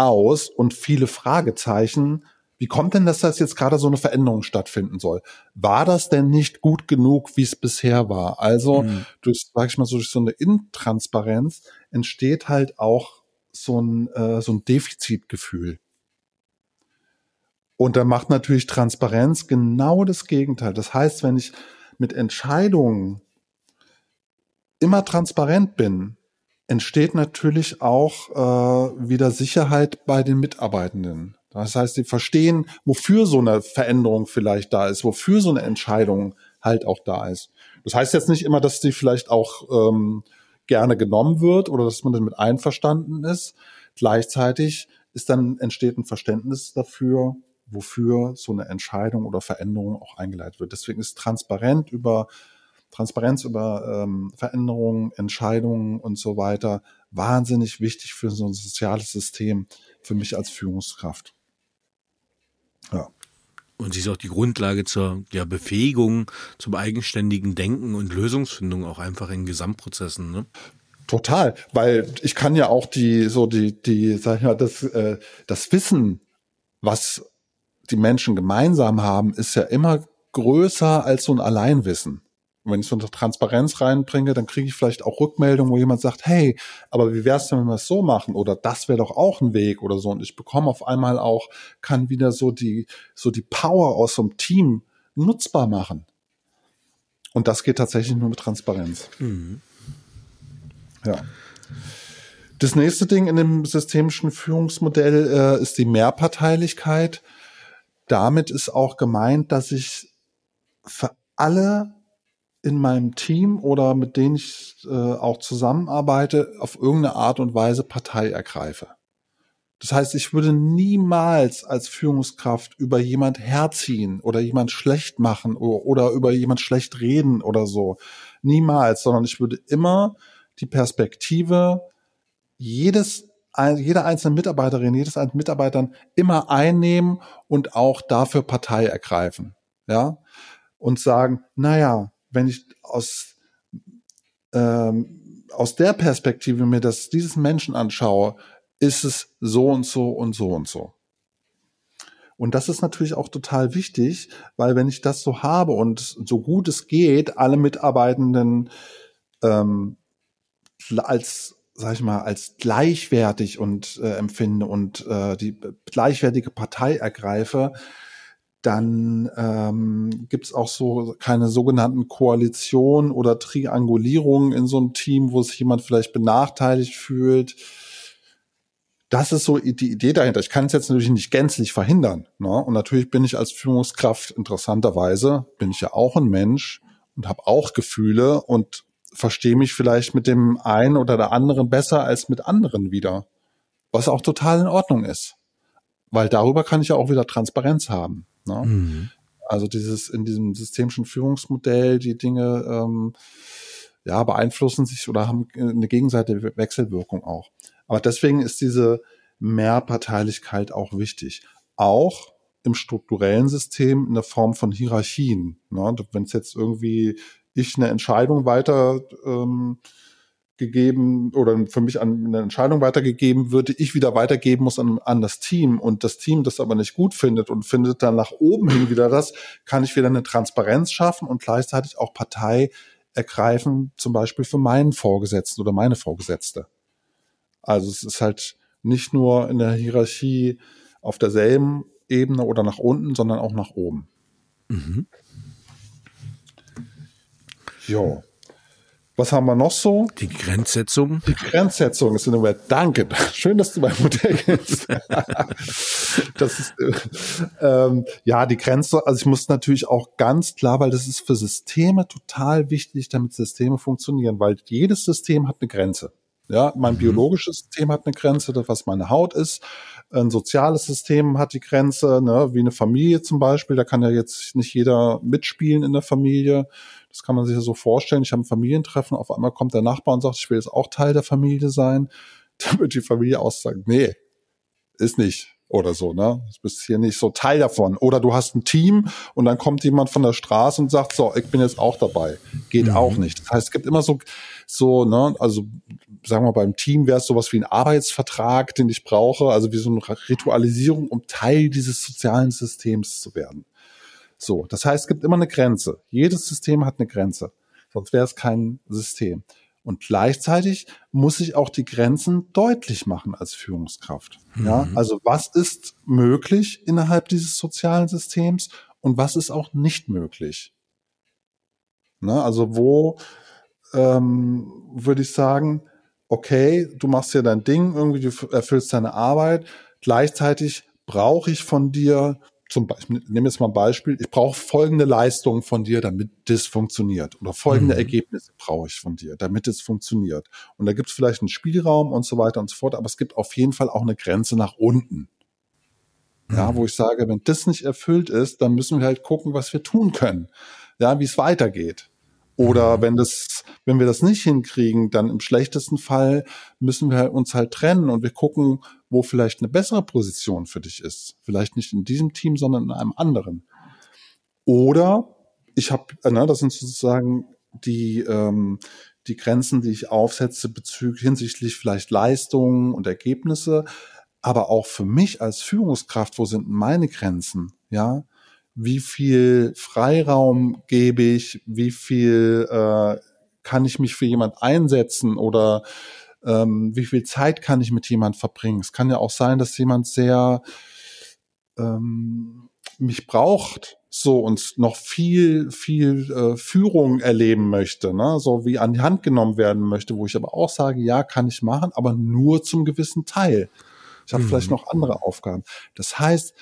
aus und viele Fragezeichen, wie kommt denn, dass das jetzt gerade so eine Veränderung stattfinden soll? War das denn nicht gut genug, wie es bisher war? Also mhm. durch, sag ich mal so, durch so eine Intransparenz entsteht halt auch so ein, äh, so ein Defizitgefühl. Und da macht natürlich Transparenz genau das Gegenteil. Das heißt, wenn ich mit Entscheidungen immer transparent bin, entsteht natürlich auch äh, wieder Sicherheit bei den Mitarbeitenden. Das heißt, sie verstehen, wofür so eine Veränderung vielleicht da ist, wofür so eine Entscheidung halt auch da ist. Das heißt jetzt nicht immer, dass die vielleicht auch ähm, gerne genommen wird oder dass man damit einverstanden ist. Gleichzeitig ist dann entsteht ein Verständnis dafür, wofür so eine Entscheidung oder Veränderung auch eingeleitet wird. Deswegen ist transparent über Transparenz über ähm, Veränderungen, Entscheidungen und so weiter wahnsinnig wichtig für so ein soziales System, für mich als Führungskraft. Ja. Und sie ist auch die Grundlage zur ja, Befähigung, zum eigenständigen Denken und Lösungsfindung auch einfach in Gesamtprozessen. Ne? Total, weil ich kann ja auch die so die die sag ich mal das äh, das Wissen, was die Menschen gemeinsam haben, ist ja immer größer als so ein Alleinwissen. Und wenn ich so eine Transparenz reinbringe, dann kriege ich vielleicht auch Rückmeldungen, wo jemand sagt, hey, aber wie wär's denn, wenn wir es so machen? Oder das wäre doch auch ein Weg oder so. Und ich bekomme auf einmal auch, kann wieder so die, so die Power aus so einem Team nutzbar machen. Und das geht tatsächlich nur mit Transparenz. Mhm. Ja. Das nächste Ding in dem systemischen Führungsmodell äh, ist die Mehrparteilichkeit. Damit ist auch gemeint, dass ich für alle in meinem Team oder mit denen ich äh, auch zusammenarbeite, auf irgendeine Art und Weise Partei ergreife. Das heißt, ich würde niemals als Führungskraft über jemand herziehen oder jemand schlecht machen oder, oder über jemand schlecht reden oder so. Niemals, sondern ich würde immer die Perspektive jedes jeder einzelne Mitarbeiterin, jedes einzelne Mitarbeitern immer einnehmen und auch dafür Partei ergreifen. Ja. Und sagen, naja, wenn ich aus, ähm, aus der Perspektive mir das, dieses Menschen anschaue, ist es so und so und so und so. Und das ist natürlich auch total wichtig, weil wenn ich das so habe und so gut es geht, alle Mitarbeitenden ähm, als sag ich mal, als gleichwertig und äh, empfinde und äh, die gleichwertige Partei ergreife, dann ähm, gibt es auch so keine sogenannten Koalitionen oder Triangulierungen in so einem Team, wo sich jemand vielleicht benachteiligt fühlt. Das ist so die Idee dahinter. Ich kann es jetzt natürlich nicht gänzlich verhindern. Ne? Und natürlich bin ich als Führungskraft interessanterweise, bin ich ja auch ein Mensch und habe auch Gefühle und verstehe mich vielleicht mit dem einen oder der anderen besser als mit anderen wieder. Was auch total in Ordnung ist. Weil darüber kann ich ja auch wieder Transparenz haben. Ne? Mhm. Also dieses in diesem systemischen Führungsmodell, die Dinge ähm, ja beeinflussen sich oder haben eine gegenseitige Wechselwirkung auch. Aber deswegen ist diese Mehrparteilichkeit auch wichtig. Auch im strukturellen System in der Form von Hierarchien. Ne? Wenn es jetzt irgendwie ich eine Entscheidung weiter ähm, gegeben oder für mich eine Entscheidung weitergegeben würde, ich wieder weitergeben muss an, an das Team und das Team das aber nicht gut findet und findet dann nach oben hin wieder das, kann ich wieder eine Transparenz schaffen und gleichzeitig auch Partei ergreifen, zum Beispiel für meinen Vorgesetzten oder meine Vorgesetzte. Also es ist halt nicht nur in der Hierarchie auf derselben Ebene oder nach unten, sondern auch nach oben. Mhm. Jo. Was haben wir noch so? Die Grenzsetzung. Die Grenzsetzung ist in der Welt. Danke. Schön, dass du mein Modell kennst. <laughs> das ist, ähm, ja, die Grenze, also ich muss natürlich auch ganz klar, weil das ist für Systeme total wichtig, damit Systeme funktionieren, weil jedes System hat eine Grenze. Ja, mein mhm. biologisches System hat eine Grenze, das was meine Haut ist. Ein soziales System hat die Grenze, ne, wie eine Familie zum Beispiel. Da kann ja jetzt nicht jeder mitspielen in der Familie. Das kann man sich ja so vorstellen. Ich habe ein Familientreffen, auf einmal kommt der Nachbar und sagt, ich will jetzt auch Teil der Familie sein. <laughs> Dann wird die Familie auch sagen, nee, ist nicht. oder so, ne? Du bist hier nicht so Teil davon. Oder du hast ein Team und dann kommt jemand von der Straße und sagt, so, ich bin jetzt auch dabei. Geht mhm. auch nicht. Das heißt, es gibt immer so, so, ne, also sagen wir beim Team wäre es sowas wie ein Arbeitsvertrag, den ich brauche, also wie so eine Ritualisierung, um Teil dieses sozialen Systems zu werden. So, das heißt, es gibt immer eine Grenze. Jedes System hat eine Grenze. Sonst wäre es kein System. Und gleichzeitig muss ich auch die Grenzen deutlich machen als Führungskraft. Mhm. Ja, also was ist möglich innerhalb dieses sozialen Systems und was ist auch nicht möglich? Ne, also wo ähm, würde ich sagen, okay, du machst ja dein Ding, irgendwie du erfüllst deine Arbeit, gleichzeitig brauche ich von dir zum Beispiel, ich nehme jetzt mal ein Beispiel, ich brauche folgende Leistungen von dir, damit das funktioniert. Oder folgende mhm. Ergebnisse brauche ich von dir, damit es funktioniert. Und da gibt es vielleicht einen Spielraum und so weiter und so fort, aber es gibt auf jeden Fall auch eine Grenze nach unten. Mhm. Ja, wo ich sage, wenn das nicht erfüllt ist, dann müssen wir halt gucken, was wir tun können. Ja, wie es weitergeht. Oder wenn das, wenn wir das nicht hinkriegen, dann im schlechtesten Fall müssen wir uns halt trennen und wir gucken, wo vielleicht eine bessere Position für dich ist. Vielleicht nicht in diesem Team, sondern in einem anderen. Oder ich habe, äh, ne, das sind sozusagen die, ähm, die Grenzen, die ich aufsetze bezüglich hinsichtlich vielleicht Leistungen und Ergebnisse, aber auch für mich als Führungskraft, wo sind meine Grenzen? Ja, wie viel Freiraum gebe ich, wie viel äh, kann ich mich für jemand einsetzen oder ähm, wie viel Zeit kann ich mit jemand verbringen. Es kann ja auch sein, dass jemand sehr ähm, mich braucht so und noch viel, viel äh, Führung erleben möchte, ne? so wie an die Hand genommen werden möchte, wo ich aber auch sage, ja, kann ich machen, aber nur zum gewissen Teil. Ich habe mhm. vielleicht noch andere Aufgaben. Das heißt,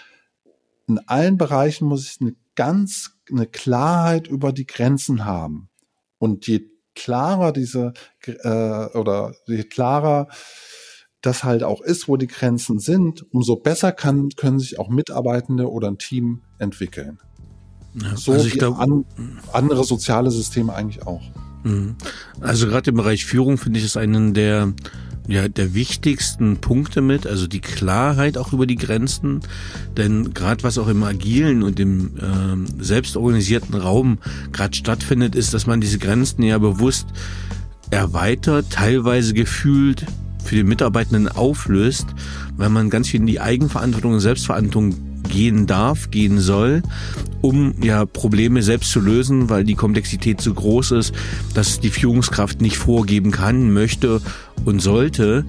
in allen Bereichen muss ich eine ganz, eine Klarheit über die Grenzen haben. Und je klarer diese, äh, oder je klarer das halt auch ist, wo die Grenzen sind, umso besser kann, können sich auch Mitarbeitende oder ein Team entwickeln. Ja, so also ich glaube, an, andere soziale Systeme eigentlich auch. Mhm. Also gerade im Bereich Führung finde ich es einen der ja, der wichtigsten Punkte mit, also die Klarheit auch über die Grenzen. Denn gerade was auch im agilen und im ähm, selbstorganisierten Raum gerade stattfindet, ist, dass man diese Grenzen ja bewusst erweitert, teilweise gefühlt für die Mitarbeitenden auflöst, weil man ganz viel in die Eigenverantwortung und Selbstverantwortung gehen darf, gehen soll, um ja Probleme selbst zu lösen, weil die Komplexität so groß ist, dass die Führungskraft nicht vorgeben kann, möchte und sollte.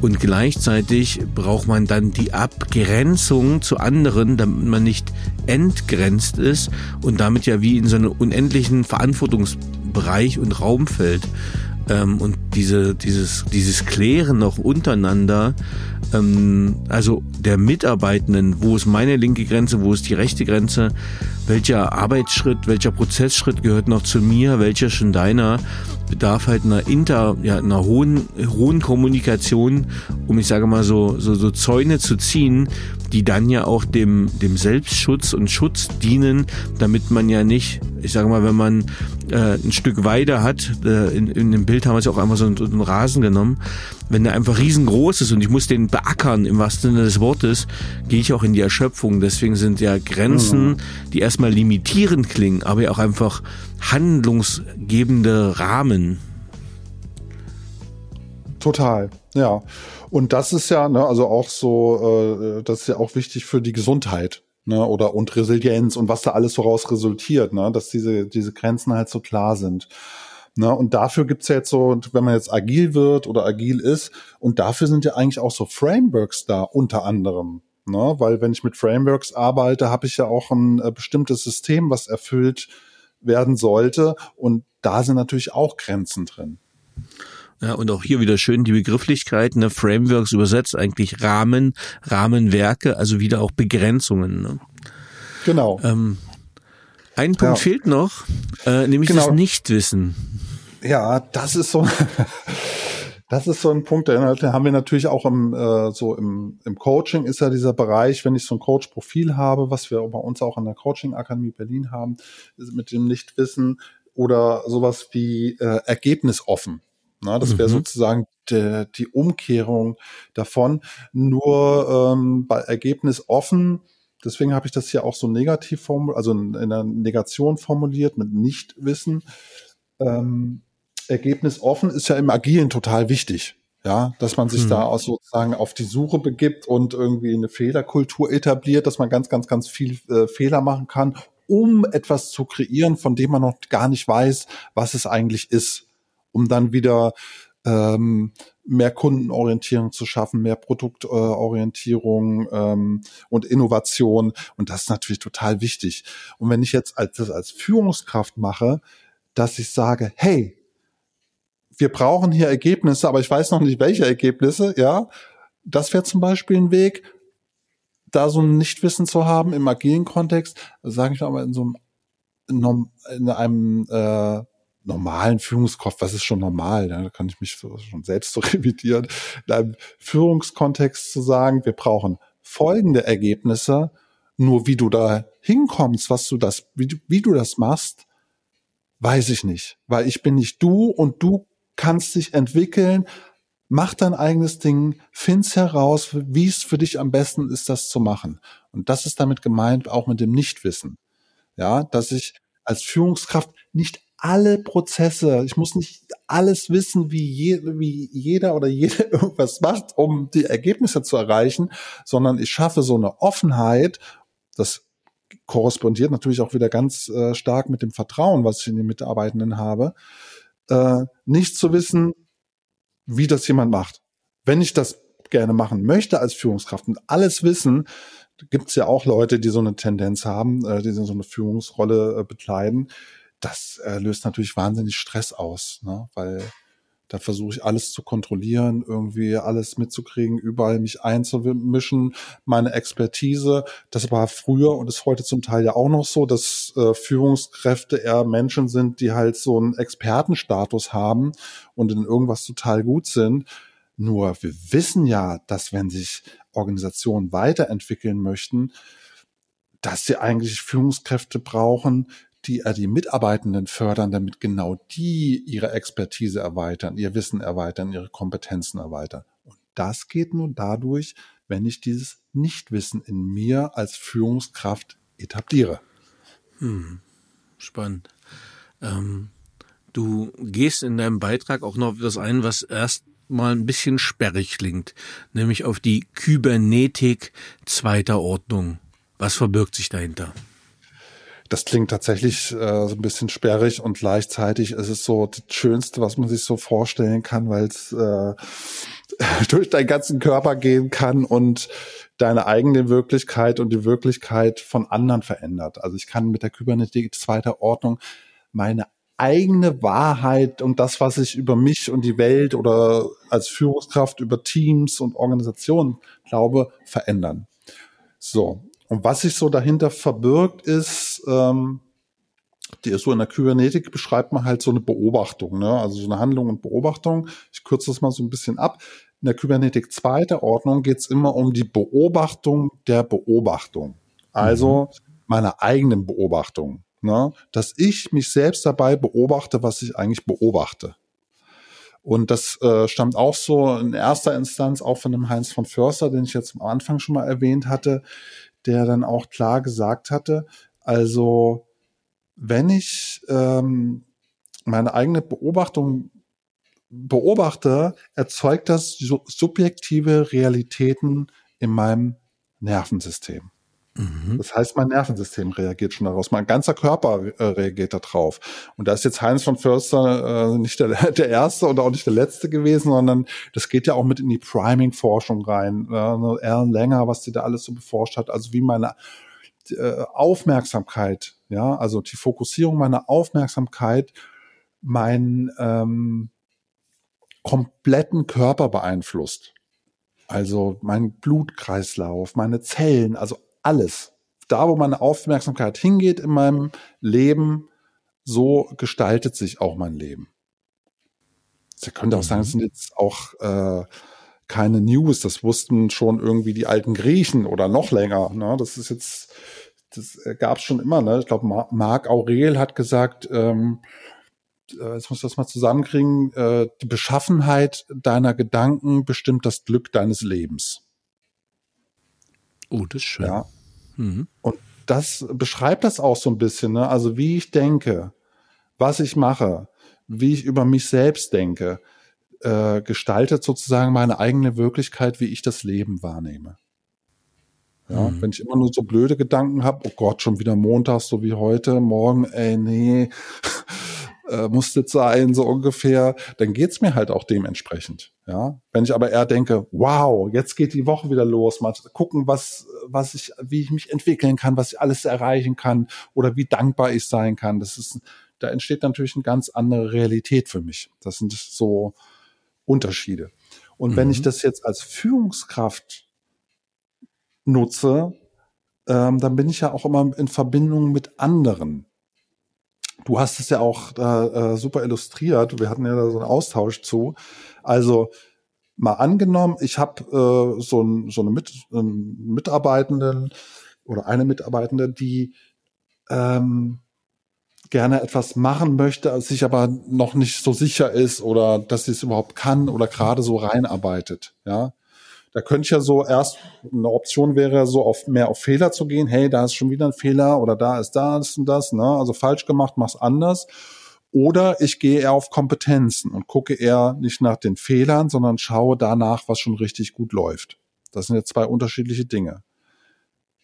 Und gleichzeitig braucht man dann die Abgrenzung zu anderen, damit man nicht entgrenzt ist und damit ja wie in so einem unendlichen Verantwortungsbereich und Raum fällt. Ähm, und diese, dieses, dieses Klären noch untereinander, ähm, also der Mitarbeitenden, wo ist meine linke Grenze, wo ist die rechte Grenze, welcher Arbeitsschritt, welcher Prozessschritt gehört noch zu mir, welcher schon deiner, bedarf halt einer inter, ja, einer hohen, hohen Kommunikation, um ich sage mal so, so, so Zäune zu ziehen, die dann ja auch dem, dem Selbstschutz und Schutz dienen, damit man ja nicht, ich sage mal, wenn man äh, ein Stück Weide hat, äh, in, in dem Bild haben wir es auch einfach so einen, so einen Rasen genommen, wenn der einfach riesengroß ist und ich muss den beackern im wahrsten Sinne des Wortes, gehe ich auch in die Erschöpfung. Deswegen sind ja Grenzen, mhm. die erstmal limitierend klingen, aber ja auch einfach handlungsgebende Rahmen. Total, ja. Und das ist ja, ne, also auch so, äh, das ist ja auch wichtig für die Gesundheit, ne, oder und Resilienz und was da alles so raus resultiert, ne, dass diese, diese Grenzen halt so klar sind. Ne, und dafür gibt's ja jetzt so, wenn man jetzt agil wird oder agil ist, und dafür sind ja eigentlich auch so Frameworks da unter anderem. Ne, weil wenn ich mit Frameworks arbeite, habe ich ja auch ein äh, bestimmtes System, was erfüllt werden sollte. Und da sind natürlich auch Grenzen drin. Ja, und auch hier wieder schön die Begrifflichkeiten, ne? Frameworks übersetzt eigentlich Rahmen, Rahmenwerke, also wieder auch Begrenzungen. Ne? Genau. Ähm, ein Punkt ja. fehlt noch, äh, nämlich genau. das Nichtwissen. Ja, das ist so, <laughs> das ist so ein Punkt, den haben wir natürlich auch im, äh, so im, im Coaching ist ja dieser Bereich, wenn ich so ein Coach-Profil habe, was wir bei uns auch an der Coaching-Akademie Berlin haben, mit dem Nichtwissen oder sowas wie äh, Ergebnis offen. Na, das wäre mhm. sozusagen de, die Umkehrung davon. Nur ähm, bei Ergebnis offen, deswegen habe ich das hier auch so negativ formuliert, also in, in einer Negation formuliert mit Nichtwissen. Ähm, Ergebnis offen ist ja im Agilen total wichtig. Ja, dass man sich hm. da auch sozusagen auf die Suche begibt und irgendwie eine Fehlerkultur etabliert, dass man ganz, ganz, ganz viel äh, Fehler machen kann, um etwas zu kreieren, von dem man noch gar nicht weiß, was es eigentlich ist, um dann wieder ähm, mehr Kundenorientierung zu schaffen, mehr Produktorientierung ähm, und Innovation. Und das ist natürlich total wichtig. Und wenn ich jetzt als, das als Führungskraft mache, dass ich sage, hey, wir brauchen hier Ergebnisse, aber ich weiß noch nicht, welche Ergebnisse, ja. Das wäre zum Beispiel ein Weg, da so ein Nichtwissen zu haben im agilen Kontext, sage ich mal, in so einem, in einem äh, normalen Führungskraft, was ist schon normal, ja, da kann ich mich schon selbst so <laughs> revidieren, in einem Führungskontext zu sagen, wir brauchen folgende Ergebnisse, nur wie du da hinkommst, was du das, wie du, wie du das machst, weiß ich nicht, weil ich bin nicht du und du kannst dich entwickeln, mach dein eigenes Ding, find's heraus, wie es für dich am besten ist, das zu machen. Und das ist damit gemeint, auch mit dem Nichtwissen. Ja, dass ich als Führungskraft nicht alle Prozesse, ich muss nicht alles wissen, wie, je, wie jeder oder jede <laughs> irgendwas macht, um die Ergebnisse zu erreichen, sondern ich schaffe so eine Offenheit, das korrespondiert natürlich auch wieder ganz äh, stark mit dem Vertrauen, was ich in die Mitarbeitenden habe, äh, nicht zu wissen, wie das jemand macht. Wenn ich das gerne machen möchte als Führungskraft und alles wissen, gibt es ja auch Leute, die so eine Tendenz haben, äh, die so eine Führungsrolle äh, bekleiden. Das äh, löst natürlich wahnsinnig Stress aus, ne? weil da versuche ich alles zu kontrollieren, irgendwie alles mitzukriegen, überall mich einzumischen, meine Expertise. Das war früher und ist heute zum Teil ja auch noch so, dass äh, Führungskräfte eher Menschen sind, die halt so einen Expertenstatus haben und in irgendwas total gut sind. Nur wir wissen ja, dass wenn sich Organisationen weiterentwickeln möchten, dass sie eigentlich Führungskräfte brauchen, die äh, die Mitarbeitenden fördern, damit genau die ihre Expertise erweitern, ihr Wissen erweitern, ihre Kompetenzen erweitern. Und das geht nur dadurch, wenn ich dieses Nichtwissen in mir als Führungskraft etabliere. Hm. Spannend. Ähm, du gehst in deinem Beitrag auch noch auf das ein, was erst mal ein bisschen sperrig klingt, nämlich auf die Kybernetik zweiter Ordnung. Was verbirgt sich dahinter? Das klingt tatsächlich äh, so ein bisschen sperrig und gleichzeitig ist es so das Schönste, was man sich so vorstellen kann, weil es äh, <laughs> durch deinen ganzen Körper gehen kann und deine eigene Wirklichkeit und die Wirklichkeit von anderen verändert. Also ich kann mit der Kybernetik zweiter Ordnung meine eigene Wahrheit und das, was ich über mich und die Welt oder als Führungskraft über Teams und Organisationen glaube, verändern. So, und was sich so dahinter verbirgt, ist, ähm, die so in der Kybernetik beschreibt man halt so eine Beobachtung, ne? also so eine Handlung und Beobachtung. Ich kürze das mal so ein bisschen ab. In der Kybernetik zweiter Ordnung geht es immer um die Beobachtung der Beobachtung. Also mhm. meiner eigenen Beobachtung. Ne? Dass ich mich selbst dabei beobachte, was ich eigentlich beobachte. Und das äh, stammt auch so in erster Instanz auch von dem Heinz von Förster, den ich jetzt am Anfang schon mal erwähnt hatte, der dann auch klar gesagt hatte, also wenn ich ähm, meine eigene Beobachtung beobachte, erzeugt das subjektive Realitäten in meinem Nervensystem. Mhm. Das heißt, mein Nervensystem reagiert schon daraus. Mein ganzer Körper äh, reagiert darauf. Und da ist jetzt Heinz von Förster äh, nicht der, <laughs> der erste und auch nicht der letzte gewesen, sondern das geht ja auch mit in die Priming-Forschung rein. Äh, Alan Langer, was die da alles so beforscht hat, also wie meine äh, Aufmerksamkeit, ja, also die Fokussierung meiner Aufmerksamkeit meinen ähm, kompletten Körper beeinflusst. Also mein Blutkreislauf, meine Zellen, also alles. Da, wo meine Aufmerksamkeit hingeht in meinem Leben, so gestaltet sich auch mein Leben. Sie könnte auch sagen, es sind mhm. jetzt auch äh, keine News, das wussten schon irgendwie die alten Griechen oder noch länger. Ne? Das ist jetzt, das gab es schon immer. Ne? Ich glaube, Marc Aurel hat gesagt, ähm, äh, jetzt muss ich das mal zusammenkriegen, äh, die Beschaffenheit deiner Gedanken bestimmt das Glück deines Lebens. Oh, das ist schön. Ja. Mhm. Und das beschreibt das auch so ein bisschen, ne? Also wie ich denke, was ich mache, wie ich über mich selbst denke, äh, gestaltet sozusagen meine eigene Wirklichkeit, wie ich das Leben wahrnehme. Ja, mhm. wenn ich immer nur so blöde Gedanken habe, oh Gott, schon wieder Montag, so wie heute, morgen, ey, nee, <laughs> äh, muss das sein, so ungefähr, dann geht's mir halt auch dementsprechend. Ja, wenn ich aber eher denke, wow, jetzt geht die Woche wieder los, mal gucken, was, was ich, wie ich mich entwickeln kann, was ich alles erreichen kann oder wie dankbar ich sein kann. Das ist, da entsteht natürlich eine ganz andere Realität für mich. Das sind so Unterschiede. Und mhm. wenn ich mhm. das jetzt als Führungskraft nutze, ähm, dann bin ich ja auch immer in Verbindung mit anderen. Du hast es ja auch äh, super illustriert. Wir hatten ja da so einen Austausch zu. Also mal angenommen, ich habe äh, so, ein, so eine Mit, einen Mitarbeitenden oder eine Mitarbeitende, die ähm, gerne etwas machen möchte, sich aber noch nicht so sicher ist oder dass sie es überhaupt kann oder gerade so reinarbeitet. Ja, da könnte ich ja so erst, eine Option wäre so auf mehr auf Fehler zu gehen. Hey, da ist schon wieder ein Fehler oder da ist das und das, ne? Also falsch gemacht, mach's anders. Oder ich gehe eher auf Kompetenzen und gucke eher nicht nach den Fehlern, sondern schaue danach, was schon richtig gut läuft. Das sind ja zwei unterschiedliche Dinge.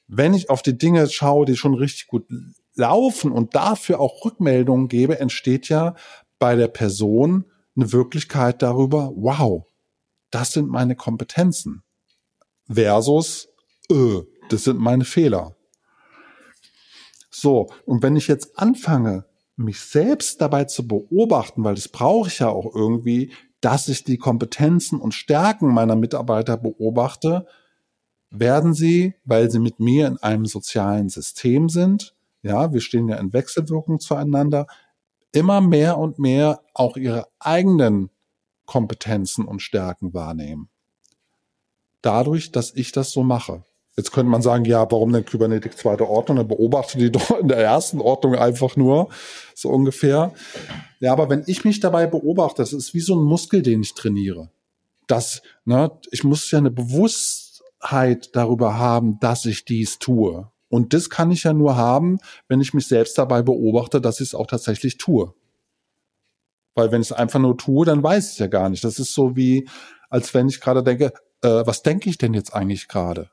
Wenn ich auf die Dinge schaue, die schon richtig gut laufen und dafür auch Rückmeldungen gebe, entsteht ja bei der Person eine Wirklichkeit darüber, wow, das sind meine Kompetenzen. Versus, öh, das sind meine Fehler. So, und wenn ich jetzt anfange, mich selbst dabei zu beobachten, weil das brauche ich ja auch irgendwie, dass ich die Kompetenzen und Stärken meiner Mitarbeiter beobachte, werden sie, weil sie mit mir in einem sozialen System sind, ja, wir stehen ja in Wechselwirkung zueinander, immer mehr und mehr auch ihre eigenen Kompetenzen und Stärken wahrnehmen. Dadurch, dass ich das so mache. Jetzt könnte man sagen, ja, warum denn Kybernetik zweite Ordnung? Dann beobachte die <laughs> doch in der ersten Ordnung einfach nur, so ungefähr. Ja, aber wenn ich mich dabei beobachte, das ist wie so ein Muskel, den ich trainiere. Das, ne, ich muss ja eine Bewusstheit darüber haben, dass ich dies tue. Und das kann ich ja nur haben, wenn ich mich selbst dabei beobachte, dass ich es auch tatsächlich tue. Weil wenn ich es einfach nur tue, dann weiß ich es ja gar nicht. Das ist so wie, als wenn ich gerade denke, äh, was denke ich denn jetzt eigentlich gerade?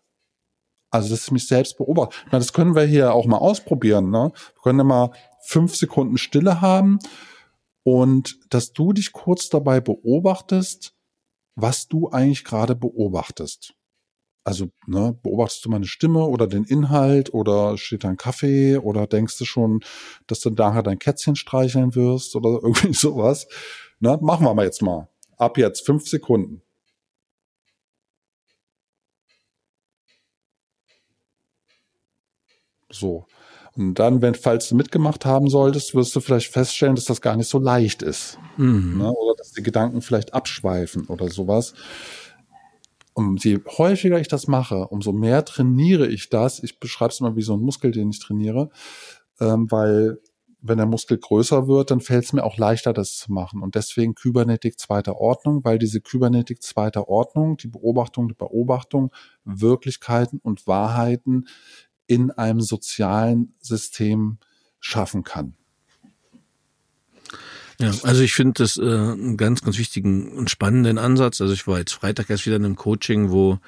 Also, dass ich mich selbst beobachte. Na, das können wir hier auch mal ausprobieren. Ne? Wir können ja mal fünf Sekunden Stille haben und dass du dich kurz dabei beobachtest, was du eigentlich gerade beobachtest. Also ne, beobachtest du meine Stimme oder den Inhalt oder steht da ein Kaffee oder denkst du schon, dass du nachher dein Kätzchen streicheln wirst oder <laughs> irgendwie sowas. Ne, machen wir mal jetzt mal. Ab jetzt fünf Sekunden. So. Und dann, wenn, falls du mitgemacht haben solltest, wirst du vielleicht feststellen, dass das gar nicht so leicht ist. Mhm. Ne? Oder dass die Gedanken vielleicht abschweifen oder sowas um je häufiger ich das mache, umso mehr trainiere ich das. Ich beschreibe es immer wie so ein Muskel, den ich trainiere, ähm, weil wenn der Muskel größer wird, dann fällt es mir auch leichter, das zu machen. Und deswegen Kybernetik zweiter Ordnung, weil diese Kybernetik zweiter Ordnung, die Beobachtung, die Beobachtung, Wirklichkeiten und Wahrheiten in einem sozialen System schaffen kann. Ja, also ich finde das äh, einen ganz, ganz wichtigen und spannenden Ansatz. Also ich war jetzt Freitag erst wieder in einem Coaching, wo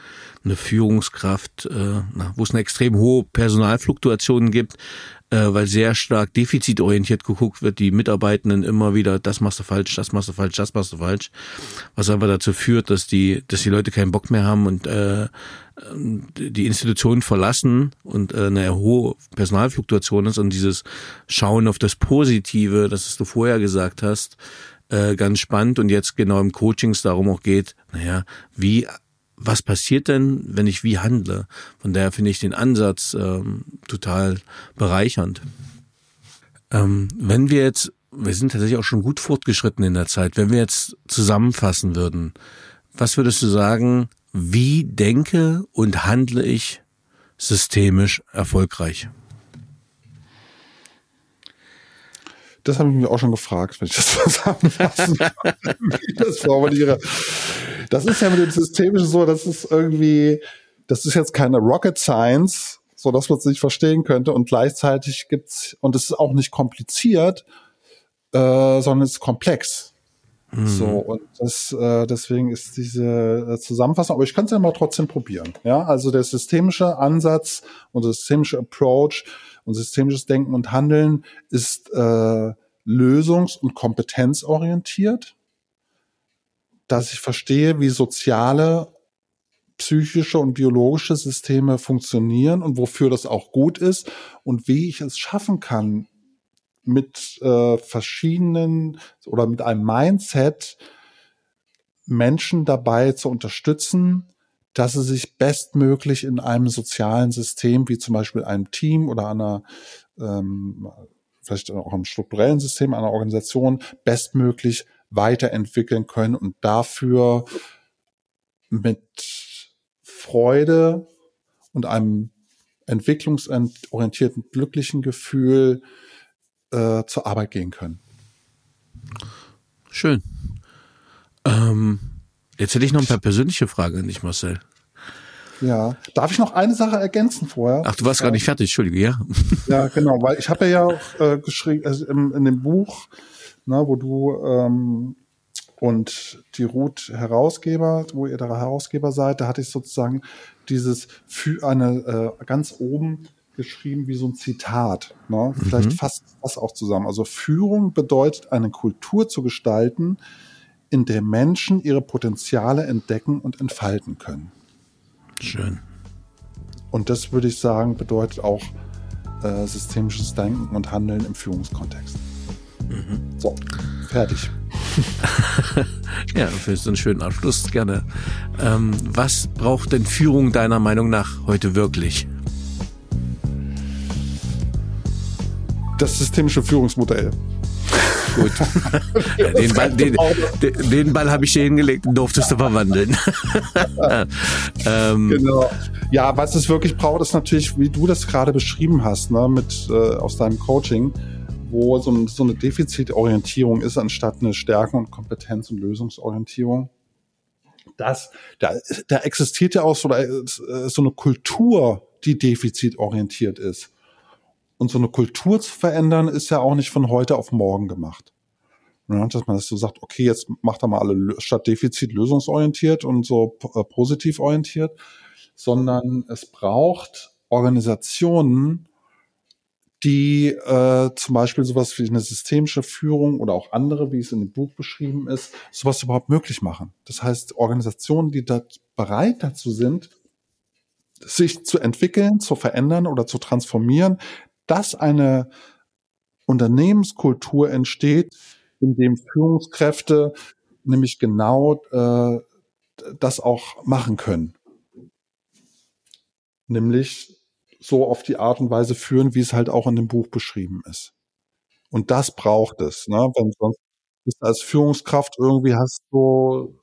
eine Führungskraft, äh, na, wo es eine extrem hohe Personalfluktuation gibt, äh, weil sehr stark defizitorientiert geguckt wird, die Mitarbeitenden immer wieder, das machst du falsch, das machst du falsch, das machst du falsch, was einfach dazu führt, dass die, dass die Leute keinen Bock mehr haben und äh, die Institution verlassen und äh, eine hohe Personalfluktuation ist und dieses Schauen auf das Positive, das du vorher gesagt hast, äh, ganz spannend und jetzt genau im Coachings darum auch geht, naja, wie was passiert denn, wenn ich wie handle? Von daher finde ich den Ansatz ähm, total bereichernd. Ähm, wenn wir jetzt, wir sind tatsächlich auch schon gut fortgeschritten in der Zeit, wenn wir jetzt zusammenfassen würden, was würdest du sagen, wie denke und handle ich systemisch erfolgreich? Das habe ich mich auch schon gefragt, wenn ich das <laughs> zusammenfassen wie das formuliere. Das ist ja mit dem Systemischen so, das ist irgendwie, das ist jetzt keine Rocket Science, so dass man es nicht verstehen könnte und gleichzeitig gibt's, und es ist auch nicht kompliziert, äh, sondern es ist komplex. Mhm. So, und das, äh, deswegen ist diese äh, Zusammenfassung, aber ich kann es ja mal trotzdem probieren. Ja, also der systemische Ansatz und der systemische Approach und systemisches Denken und Handeln ist äh, lösungs- und kompetenzorientiert, dass ich verstehe, wie soziale, psychische und biologische Systeme funktionieren und wofür das auch gut ist und wie ich es schaffen kann, mit äh, verschiedenen oder mit einem Mindset Menschen dabei zu unterstützen, dass sie sich bestmöglich in einem sozialen System, wie zum Beispiel einem Team oder einer, ähm, vielleicht auch einem strukturellen System, einer Organisation, bestmöglich weiterentwickeln können und dafür mit Freude und einem entwicklungsorientierten, glücklichen Gefühl äh, zur Arbeit gehen können. Schön. Ähm, jetzt hätte ich noch ein paar persönliche Fragen an dich, Marcel. Ja, darf ich noch eine Sache ergänzen vorher? Ach, du warst ja. gar nicht fertig, Entschuldige, ja. Ja, genau, weil ich habe ja auch äh, geschrieben, also in, in dem Buch, ne, wo du ähm, und die Ruth Herausgeber, wo ihr der Herausgeber seid, da hatte ich sozusagen dieses für eine äh, ganz oben geschrieben wie so ein Zitat. Ne? Vielleicht mhm. fasst das auch zusammen. Also Führung bedeutet, eine Kultur zu gestalten, in der Menschen ihre Potenziale entdecken und entfalten können. Schön. Und das würde ich sagen, bedeutet auch äh, systemisches Denken und Handeln im Führungskontext. Mhm. So, fertig. <laughs> ja, für so einen schönen Abschluss gerne. Ähm, was braucht denn Führung deiner Meinung nach heute wirklich? das systemische Führungsmodell. Gut. <laughs> den Ball, den, den Ball habe ich dir hingelegt und durftest du verwandeln. <laughs> ähm, genau. Ja, was es wirklich braucht, ist natürlich, wie du das gerade beschrieben hast, ne, mit äh, aus deinem Coaching, wo so, so eine Defizitorientierung ist, anstatt eine Stärken- und Kompetenz- und Lösungsorientierung. Das, da, da existiert ja auch so, so eine Kultur, die defizitorientiert ist. Und so eine Kultur zu verändern, ist ja auch nicht von heute auf morgen gemacht. Ja, dass man das so sagt, okay, jetzt macht er mal alle statt Defizit lösungsorientiert und so äh, positiv orientiert, sondern es braucht Organisationen, die äh, zum Beispiel sowas wie eine systemische Führung oder auch andere, wie es in dem Buch beschrieben ist, sowas überhaupt möglich machen. Das heißt, Organisationen, die da bereit dazu sind, sich zu entwickeln, zu verändern oder zu transformieren, dass eine Unternehmenskultur entsteht, in dem Führungskräfte nämlich genau äh, das auch machen können. Nämlich so auf die Art und Weise führen, wie es halt auch in dem Buch beschrieben ist. Und das braucht es, ne? Wenn sonst bist du als Führungskraft irgendwie hast du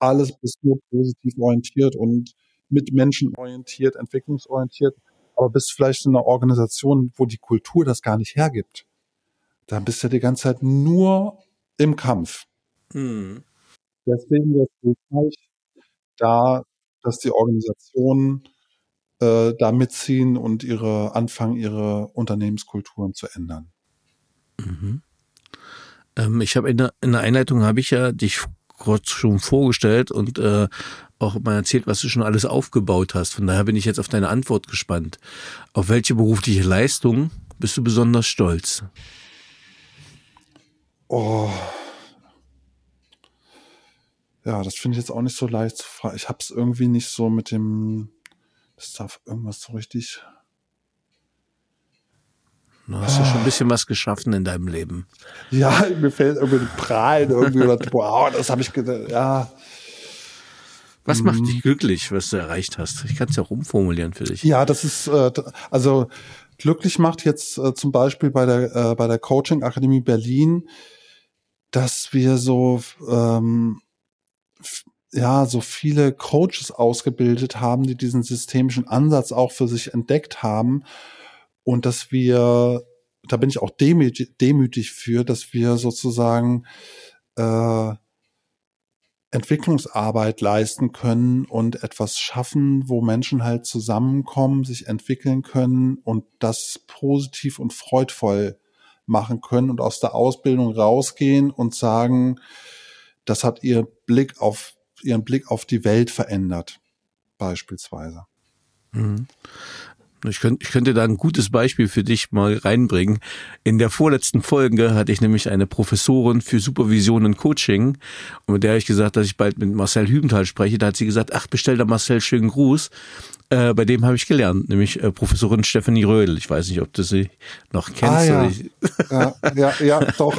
alles bist nur positiv orientiert und mit Menschen orientiert, entwicklungsorientiert aber bist vielleicht in einer Organisation, wo die Kultur das gar nicht hergibt. Dann bist du die ganze Zeit nur im Kampf. Mhm. Deswegen wäre es hilfreich, da, dass die Organisationen äh, da mitziehen und ihre anfangen, ihre Unternehmenskulturen zu ändern. Mhm. Ähm, ich habe in, in der Einleitung habe ich ja dich kurz schon vorgestellt und äh, auch mal erzählt, was du schon alles aufgebaut hast. Von daher bin ich jetzt auf deine Antwort gespannt. Auf welche berufliche Leistung bist du besonders stolz? Oh. Ja, das finde ich jetzt auch nicht so leicht zu fragen. Ich habe es irgendwie nicht so mit dem, das darf irgendwas so richtig. Du hast ja schon ein bisschen was geschaffen in deinem Leben. Ja, <laughs> mir fällt irgendwie ein Prahlen irgendwie oder wow, das habe ich gedacht, ja. Was macht mhm. dich glücklich, was du erreicht hast? Ich kann es ja auch umformulieren für dich. Ja, das ist äh, also glücklich macht jetzt äh, zum Beispiel bei der äh, bei der Coaching Akademie Berlin, dass wir so ähm, ja so viele Coaches ausgebildet haben, die diesen systemischen Ansatz auch für sich entdeckt haben und dass wir da bin ich auch demütig, demütig für, dass wir sozusagen äh, Entwicklungsarbeit leisten können und etwas schaffen, wo Menschen halt zusammenkommen, sich entwickeln können und das positiv und freudvoll machen können und aus der Ausbildung rausgehen und sagen, das hat ihr Blick auf, ihren Blick auf die Welt verändert, beispielsweise. Mhm. Ich könnte, ich könnte da ein gutes Beispiel für dich mal reinbringen. In der vorletzten Folge hatte ich nämlich eine Professorin für Supervision und Coaching und mit der habe ich gesagt, dass ich bald mit Marcel Hübenthal spreche. Da hat sie gesagt, ach, bestell da Marcel schönen Gruß. Äh, bei dem habe ich gelernt, nämlich äh, Professorin Stephanie Rödel. Ich weiß nicht, ob du sie noch kennst. Ah, ja. ja, ja, ja, doch.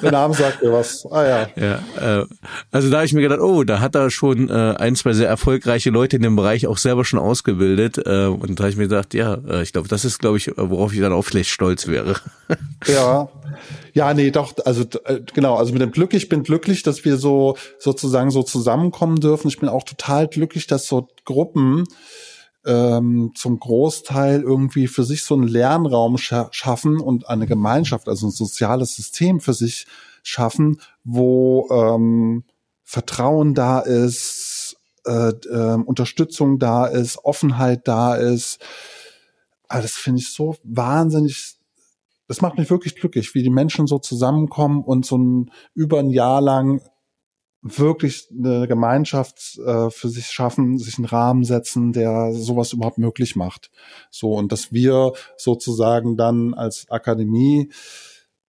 Der Name sagt mir was. Ah ja. ja äh, also da habe ich mir gedacht, oh, da hat er schon äh, ein, zwei sehr erfolgreiche Leute in dem Bereich auch selber schon ausgebildet. Äh, und da habe ich mir gedacht, ja, äh, ich glaube, das ist, glaube ich, worauf ich dann auch vielleicht stolz wäre. <laughs> ja. Ja, nee, doch, also äh, genau, also mit dem Glück, ich bin glücklich, dass wir so sozusagen so zusammenkommen dürfen. Ich bin auch total glücklich, dass so Gruppen ähm, zum Großteil irgendwie für sich so einen Lernraum scha schaffen und eine Gemeinschaft, also ein soziales System für sich schaffen, wo ähm, Vertrauen da ist, äh, äh, Unterstützung da ist, Offenheit da ist. Also das finde ich so wahnsinnig das macht mich wirklich glücklich, wie die Menschen so zusammenkommen und so ein über ein Jahr lang wirklich eine Gemeinschaft äh, für sich schaffen, sich einen Rahmen setzen, der sowas überhaupt möglich macht. So und dass wir sozusagen dann als Akademie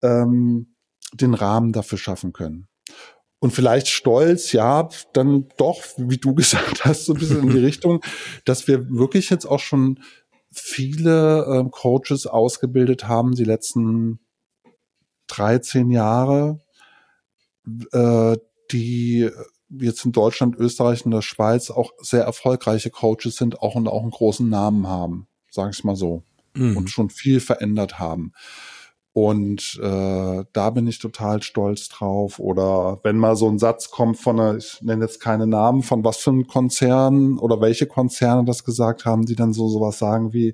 ähm, den Rahmen dafür schaffen können. Und vielleicht stolz, ja, dann doch, wie du <laughs> gesagt hast, so ein bisschen in die <laughs> Richtung, dass wir wirklich jetzt auch schon viele ähm, Coaches ausgebildet haben, die letzten 13 Jahre, äh, die jetzt in Deutschland, Österreich und der Schweiz auch sehr erfolgreiche Coaches sind, auch und auch einen großen Namen haben, sage ich mal so, mhm. und schon viel verändert haben. Und äh, da bin ich total stolz drauf. Oder wenn mal so ein Satz kommt von einer, ich nenne jetzt keine Namen, von was für einem Konzern oder welche Konzerne das gesagt haben, die dann so sowas sagen wie,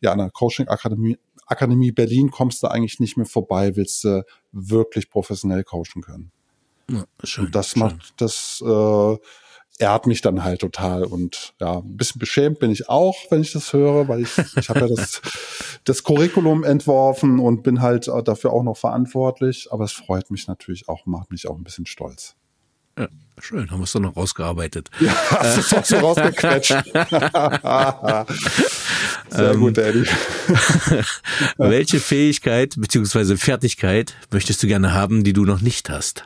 ja, an der Coaching Akademie, Akademie Berlin kommst du eigentlich nicht mehr vorbei, willst du wirklich professionell coachen können. Ja, schön, und das schön. macht das äh, ehrt mich dann halt total und ja, ein bisschen beschämt bin ich auch, wenn ich das höre, weil ich ich habe ja das <laughs> das Curriculum entworfen und bin halt dafür auch noch verantwortlich, aber es freut mich natürlich auch, macht mich auch ein bisschen stolz. Ja, schön, haben wir es doch noch rausgearbeitet. <laughs> Ja, hast du es so <laughs> rausgequetscht. Sehr ähm, gut, Daddy. Welche Fähigkeit beziehungsweise Fertigkeit möchtest du gerne haben, die du noch nicht hast?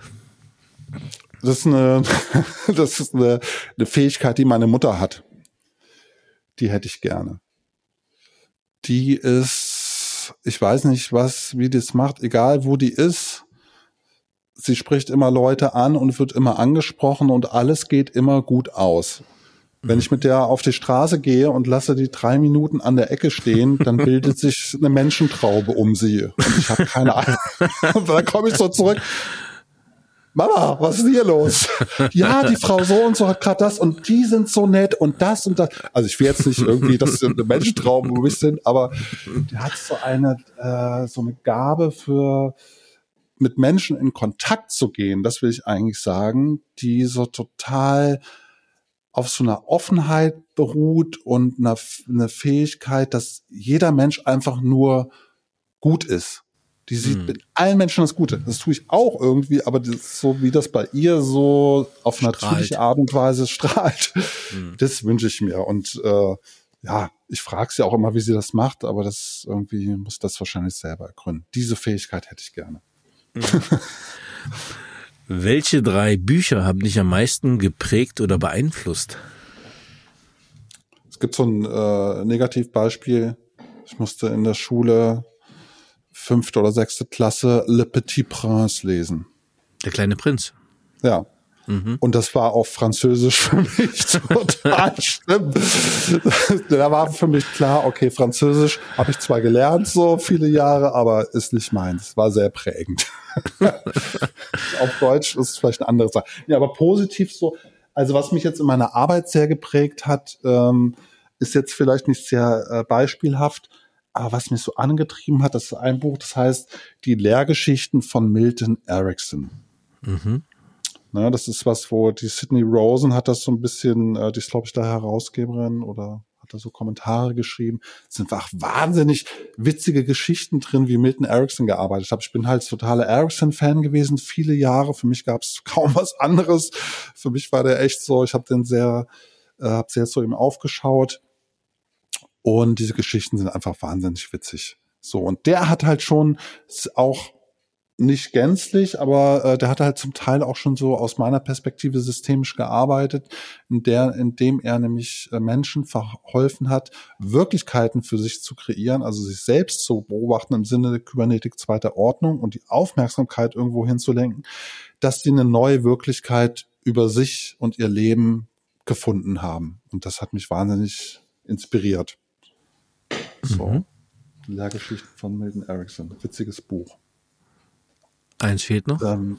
Das ist eine, <laughs> das ist eine, eine Fähigkeit, die meine Mutter hat. Die hätte ich gerne. Die ist, ich weiß nicht, was, wie das macht, egal wo die ist. Sie spricht immer Leute an und wird immer angesprochen und alles geht immer gut aus. Wenn ich mit der auf die Straße gehe und lasse die drei Minuten an der Ecke stehen, dann <laughs> bildet sich eine Menschentraube um sie. Und ich habe keine Ahnung. <laughs> Und dann komme ich so zurück. Mama, was ist hier los? <laughs> ja, die Frau so und so hat gerade das und die sind so nett und das und das. Also ich will jetzt nicht irgendwie, dass sie eine Menschentraum sind, aber die hat so eine äh, so eine Gabe für mit Menschen in Kontakt zu gehen. Das will ich eigentlich sagen, die so total auf so einer Offenheit beruht und einer, eine Fähigkeit, dass jeder Mensch einfach nur gut ist die sieht mhm. mit allen Menschen das Gute. Das tue ich auch irgendwie, aber so wie das bei ihr so auf strahlt. natürliche Art und Weise <laughs> strahlt, mhm. das wünsche ich mir. Und äh, ja, ich frage sie auch immer, wie sie das macht, aber das irgendwie muss das wahrscheinlich selber ergründen. Diese Fähigkeit hätte ich gerne. Mhm. <laughs> Welche drei Bücher haben dich am meisten geprägt oder beeinflusst? Es gibt so ein äh, Negativbeispiel. Ich musste in der Schule fünfte oder sechste Klasse Le Petit Prince lesen. Der kleine Prinz. Ja. Mhm. Und das war auf Französisch für mich <laughs> total schlimm. da war für mich klar, okay, Französisch habe ich zwar gelernt so viele Jahre, aber ist nicht meins. War sehr prägend. <laughs> auf Deutsch ist es vielleicht eine andere Sache. Ja, aber positiv so. Also was mich jetzt in meiner Arbeit sehr geprägt hat, ähm, ist jetzt vielleicht nicht sehr äh, beispielhaft, Aber was mich so angetrieben hat, das ist ein Buch, das heißt Die Lehrgeschichten von Milton Erickson. Mhm. Na, das ist was, wo die Sydney Rosen hat das so ein bisschen, äh, die ist, glaube ich, da Herausgeberin oder hat da so Kommentare geschrieben. Es sind einfach wahnsinnig witzige Geschichten drin, wie Milton Erickson gearbeitet hat. Ich bin halt totaler Erickson-Fan gewesen, viele Jahre. Für mich gab es <laughs> kaum was anderes. Für mich war der echt so, ich habe den sehr, äh, habe sehr zu ihm aufgeschaut. Und diese Geschichten sind einfach wahnsinnig witzig. So, und der hat halt schon auch nicht gänzlich, aber äh, der hat halt zum Teil auch schon so aus meiner Perspektive systemisch gearbeitet, in der, in dem er nämlich äh, Menschen verholfen hat, Wirklichkeiten für sich zu kreieren, also sich selbst zu beobachten im Sinne der Kybernetik zweiter Ordnung und die Aufmerksamkeit irgendwo hinzulenken, dass sie eine neue Wirklichkeit über sich und ihr Leben gefunden haben. Und das hat mich wahnsinnig inspiriert. So. Mhm. Lehrgeschichten von Milton Erickson. Witziges Buch. Eins fehlt noch. Ähm,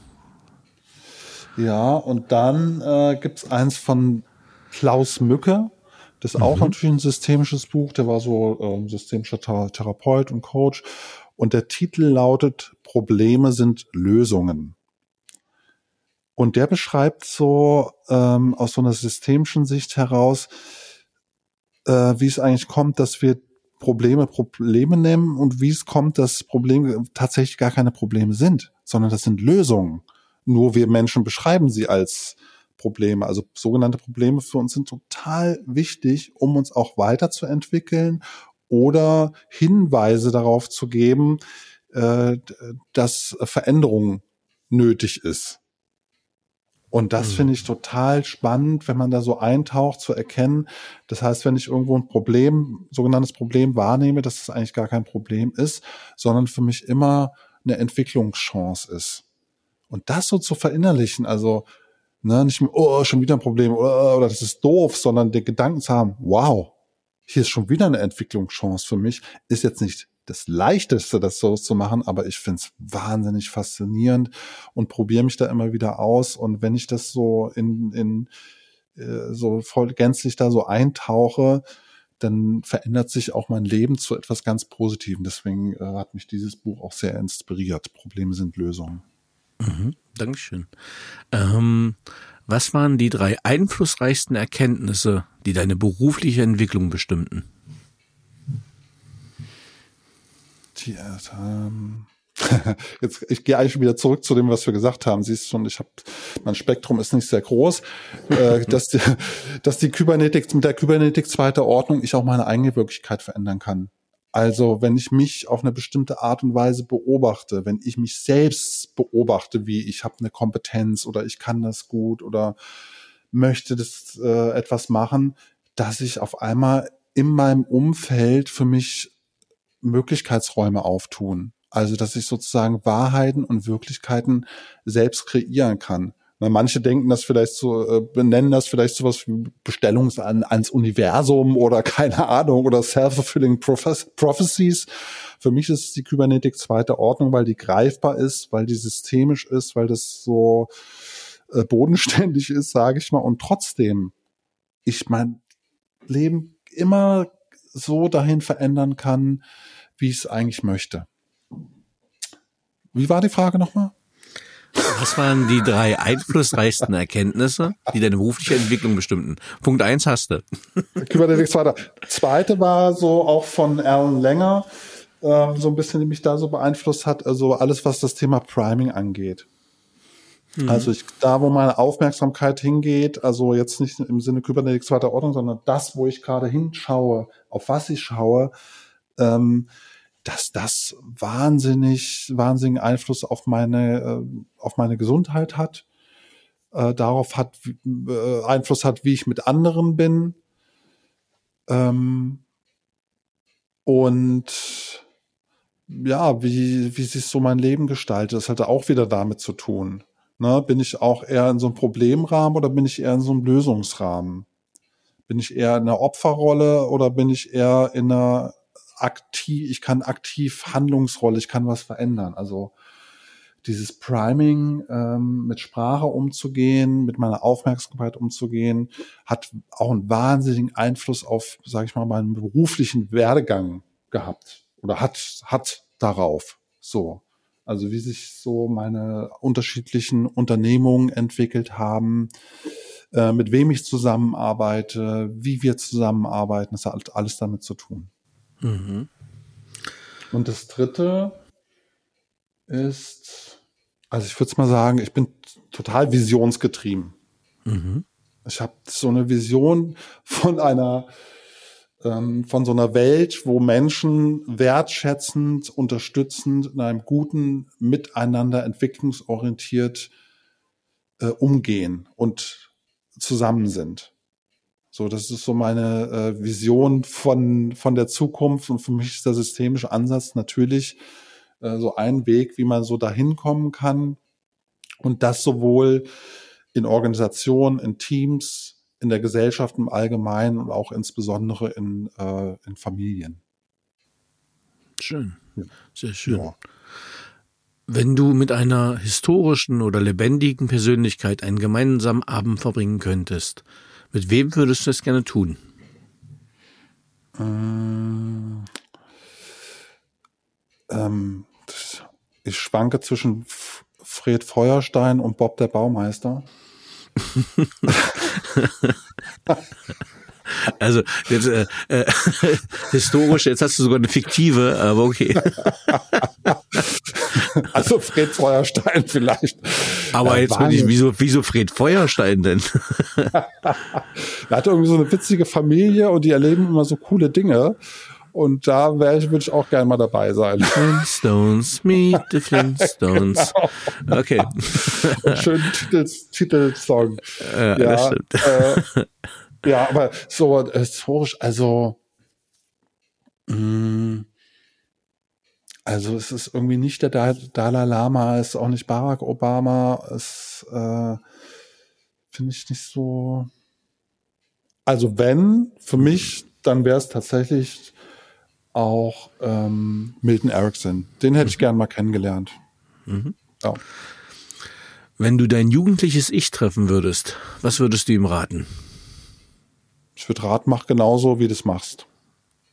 ja, und dann äh, gibt eins von Klaus Mücke. Das ist mhm. auch natürlich ein systemisches Buch. Der war so ähm, systemischer Therapeut und Coach. Und der Titel lautet Probleme sind Lösungen. Und der beschreibt so ähm, aus so einer systemischen Sicht heraus, äh, wie es eigentlich kommt, dass wir Probleme Probleme nennen und wie es kommt, dass Probleme tatsächlich gar keine Probleme sind, sondern das sind Lösungen. Nur wir Menschen beschreiben sie als Probleme. Also sogenannte Probleme für uns sind total wichtig, um uns auch weiterzuentwickeln oder Hinweise darauf zu geben, äh, dass Veränderung nötig ist. Und das mhm. finde ich total spannend, wenn man da so eintaucht, zu erkennen. Das heißt, wenn ich irgendwo ein Problem, sogenanntes Problem wahrnehme, dass es eigentlich gar kein Problem ist, sondern für mich immer eine Entwicklungschance ist. Und das so zu verinnerlichen, also ne, nicht mehr, oh, schon wieder ein Problem oder, oder das ist doof, sondern den Gedanken zu haben, wow, hier ist schon wieder eine Entwicklungschance für mich, ist jetzt nicht das Leichteste, das so zu machen, aber ich finde es wahnsinnig faszinierend und probiere mich da immer wieder aus. Und wenn ich das so in, in äh, so voll gänzlich da so eintauche, dann verändert sich auch mein Leben zu etwas ganz Positivem. Deswegen äh, hat mich dieses Buch auch sehr inspiriert. Probleme sind Lösungen. Mhm, Dankeschön. Ähm, was waren die drei einflussreichsten Erkenntnisse, die deine berufliche Entwicklung bestimmten? Tja, ähm, <laughs> Jetzt, ich gehe eigentlich wieder zurück zu dem, was wir gesagt haben. Siehst schon, ich habe mein Spektrum ist nicht sehr groß, äh, <laughs> dass die, dass die Kybernetik mit der Kybernetik zweiter Ordnung ich auch meine eigene Wirklichkeit verändern kann. Also wenn ich mich auf eine bestimmte Art und Weise beobachte, wenn ich mich selbst beobachte, wie ich habe eine Kompetenz oder ich kann das gut oder möchte das äh, etwas machen, dass ich auf einmal in meinem Umfeld für mich Möglichkeitsräume auftun. Also, dass ich sozusagen Wahrheiten und Wirklichkeiten selbst kreieren kann. Na, manche denken das vielleicht so, äh, benennen das vielleicht sowas wie Bestellung an, ans Universum oder <laughs> keine Ahnung oder self-fulfilling prophecies. Für mich ist die Kybernetik zweite Ordnung, weil die greifbar ist, weil die systemisch ist, weil das so äh, bodenständig ist, sage ich mal. Und trotzdem ich mein Leben immer so dahin verändern kann, wie ich es eigentlich möchte. Wie war die Frage nochmal? Was waren die drei einflussreichsten Erkenntnisse, die deine berufliche Entwicklung bestimmten? Punkt eins hast du. Kybernetik zweiter. Zweite war so auch von Alan Länger, äh, so ein bisschen, die mich da so beeinflusst hat, also alles, was das Thema Priming angeht. Mhm. Also ich, da, wo meine Aufmerksamkeit hingeht, also jetzt nicht im Sinne Kybernetik zweiter Ordnung, sondern das, wo ich gerade hinschaue, auf was ich schaue, ähm, dass das wahnsinnig, wahnsinnigen Einfluss auf meine, äh, auf meine Gesundheit hat, äh, darauf hat, äh, Einfluss hat, wie ich mit anderen bin. Ähm, und ja, wie, wie sich so mein Leben gestaltet, das hat auch wieder damit zu tun. Ne? Bin ich auch eher in so einem Problemrahmen oder bin ich eher in so einem Lösungsrahmen? Bin ich eher in einer Opferrolle oder bin ich eher in einer aktiv, ich kann aktiv Handlungsrolle, ich kann was verändern. Also dieses Priming ähm, mit Sprache umzugehen, mit meiner Aufmerksamkeit umzugehen, hat auch einen wahnsinnigen Einfluss auf, sage ich mal, meinen beruflichen Werdegang gehabt. oder hat, hat darauf. So. Also wie sich so meine unterschiedlichen Unternehmungen entwickelt haben, äh, mit wem ich zusammenarbeite, wie wir zusammenarbeiten, das hat alles damit zu tun. Mhm. Und das dritte ist, also ich würde mal sagen, ich bin total visionsgetrieben. Mhm. Ich habe so eine Vision von einer ähm, von so einer Welt, wo Menschen wertschätzend, unterstützend, in einem guten Miteinander entwicklungsorientiert äh, umgehen und zusammen sind. So, das ist so meine äh, Vision von, von der Zukunft und für mich ist der systemische Ansatz natürlich äh, so ein Weg, wie man so dahin kommen kann und das sowohl in Organisationen, in Teams, in der Gesellschaft im Allgemeinen und auch insbesondere in, äh, in Familien. Schön, sehr schön. Ja. Wenn du mit einer historischen oder lebendigen Persönlichkeit einen gemeinsamen Abend verbringen könntest, mit wem würdest du das gerne tun? Ähm, ähm, ich schwanke zwischen Fred Feuerstein und Bob der Baumeister. <laughs> Also jetzt äh, äh, <laughs> historisch, jetzt hast du sogar eine fiktive, aber okay. <laughs> Also Fred Feuerstein vielleicht. Aber jetzt bin ich, wieso, wieso Fred Feuerstein denn? <laughs> er hat irgendwie so eine witzige Familie und die erleben immer so coole Dinge. Und da wäre ich, würde ich auch gerne mal dabei sein. Flintstones, meet the Flintstones. Genau. Okay. Schönen Titel, Titelsong. Ja, ja, äh, ja, aber so historisch, also, mh, mm, also es ist irgendwie nicht der Dalai Lama, es ist auch nicht Barack Obama, es äh, finde ich nicht so. Also wenn, für mich, dann wäre es tatsächlich auch ähm, Milton Erickson. Den hätte ich mhm. gern mal kennengelernt. Mhm. Ja. Wenn du dein jugendliches Ich treffen würdest, was würdest du ihm raten? Ich würde raten, mach genauso, wie du es machst.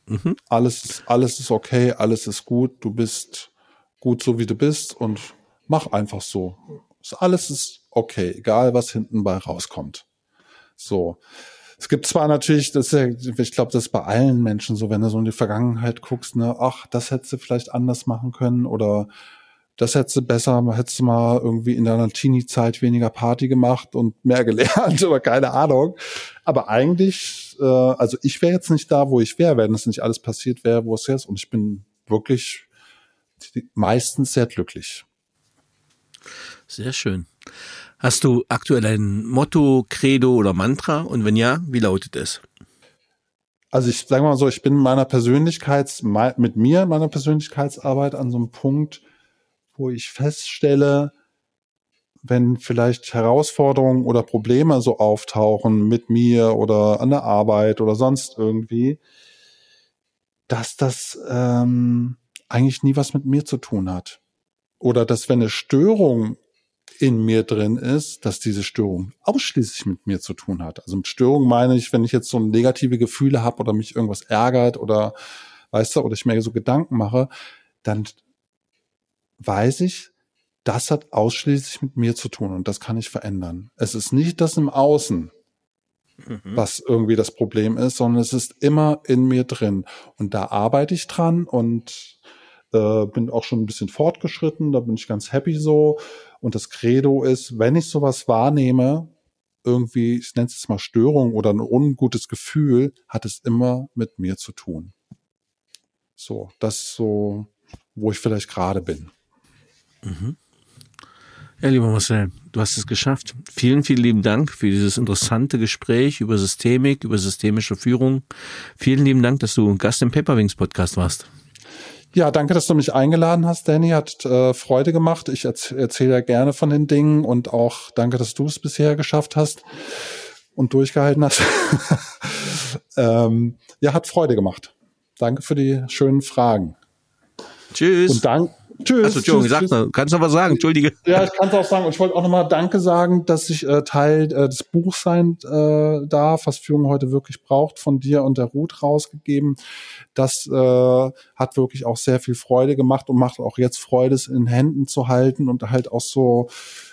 Mhm. Alles, alles ist okay, alles ist gut, du bist gut so, wie du bist und mach einfach so. Alles ist okay, egal was hinten bei rauskommt. So. Es gibt zwar natürlich, das ist ja, ich glaube, das ist bei allen Menschen so, wenn du so in die Vergangenheit guckst, ne, ach, das hättest du vielleicht anders machen können oder das hättest du besser, hättest du mal irgendwie in deiner Teenie-Zeit weniger Party gemacht und mehr <laughs> gelernt oder keine Ahnung. Aber eigentlich, äh, also ich wäre jetzt nicht da, wo ich wäre, wenn es nicht alles passiert wäre, wo es jetzt. Und ich bin wirklich meistens sehr glücklich. Sehr schön. Hast du aktuell ein Motto, Credo oder Mantra? Und wenn ja, wie lautet es? Also ich sage mal so, ich bin meiner Persönlichkeits, mit mir, meiner Persönlichkeitsarbeit an so einem Punkt, wo ich feststelle, wenn vielleicht Herausforderungen oder Probleme so auftauchen mit mir oder an der Arbeit oder sonst irgendwie, dass das ähm, eigentlich nie was mit mir zu tun hat. Oder dass wenn eine Störung in mir drin ist, dass diese Störung ausschließlich mit mir zu tun hat. Also mit Störung meine ich, wenn ich jetzt so negative Gefühle habe oder mich irgendwas ärgert oder weißt du, oder ich mir so Gedanken mache, dann weiß ich, das hat ausschließlich mit mir zu tun und das kann ich verändern. Es ist nicht das im Außen, mhm. was irgendwie das Problem ist, sondern es ist immer in mir drin. Und da arbeite ich dran und äh, bin auch schon ein bisschen fortgeschritten, da bin ich ganz happy so. Und das Credo ist, wenn ich sowas wahrnehme, irgendwie, ich nenne es jetzt mal Störung oder ein ungutes Gefühl, hat es immer mit mir zu tun. So, das ist so, wo ich vielleicht gerade bin. Mhm. Ja, lieber Marcel, du hast es geschafft. Vielen, vielen lieben Dank für dieses interessante Gespräch über Systemik, über systemische Führung. Vielen lieben Dank, dass du Gast im Paperwings Podcast warst. Ja, danke, dass du mich eingeladen hast, Danny. Hat äh, Freude gemacht. Ich erzähle ja gerne von den Dingen und auch danke, dass du es bisher geschafft hast und durchgehalten hast. <laughs> ähm, ja, hat Freude gemacht. Danke für die schönen Fragen. Tschüss. Und dank, Tschüss. Achso, Entschuldigung, tschüss, sag, tschüss. kannst du was sagen? Entschuldige. Ja, ich kann es auch sagen. Und ich wollte auch nochmal Danke sagen, dass ich äh, Teil äh, des Buchs sein äh, darf, was Führung heute wirklich braucht, von dir und der Ruth rausgegeben. Das äh, hat wirklich auch sehr viel Freude gemacht und macht auch jetzt Freude, es in Händen zu halten und halt auch so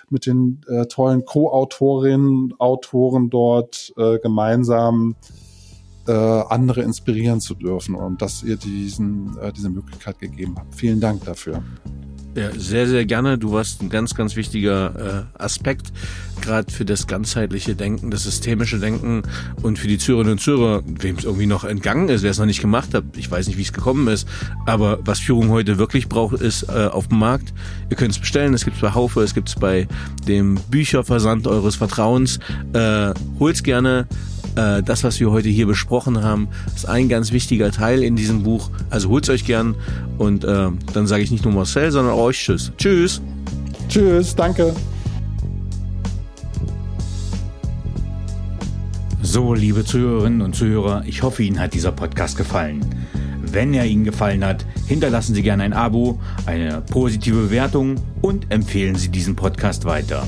mit den äh, tollen Co-Autorinnen, Autoren dort äh, gemeinsam äh, andere inspirieren zu dürfen und dass ihr diesen, äh, diese Möglichkeit gegeben habt. Vielen Dank dafür. Ja, sehr, sehr gerne. Du warst ein ganz, ganz wichtiger äh, Aspekt, gerade für das ganzheitliche Denken, das systemische Denken und für die Zürerinnen und Zürer, wem es irgendwie noch entgangen ist, wer es noch nicht gemacht hat. Ich weiß nicht, wie es gekommen ist, aber was Führung heute wirklich braucht, ist äh, auf dem Markt. Ihr könnt es bestellen, es gibt es bei Haufe, es gibt es bei dem Bücherversand eures Vertrauens. Äh, holt's gerne äh, das, was wir heute hier besprochen haben, ist ein ganz wichtiger Teil in diesem Buch. Also holt's euch gern und äh, dann sage ich nicht nur Marcel, sondern euch Tschüss. Tschüss. Tschüss, danke. So, liebe Zuhörerinnen und Zuhörer, ich hoffe, Ihnen hat dieser Podcast gefallen. Wenn er Ihnen gefallen hat, hinterlassen Sie gerne ein Abo, eine positive Bewertung und empfehlen Sie diesen Podcast weiter.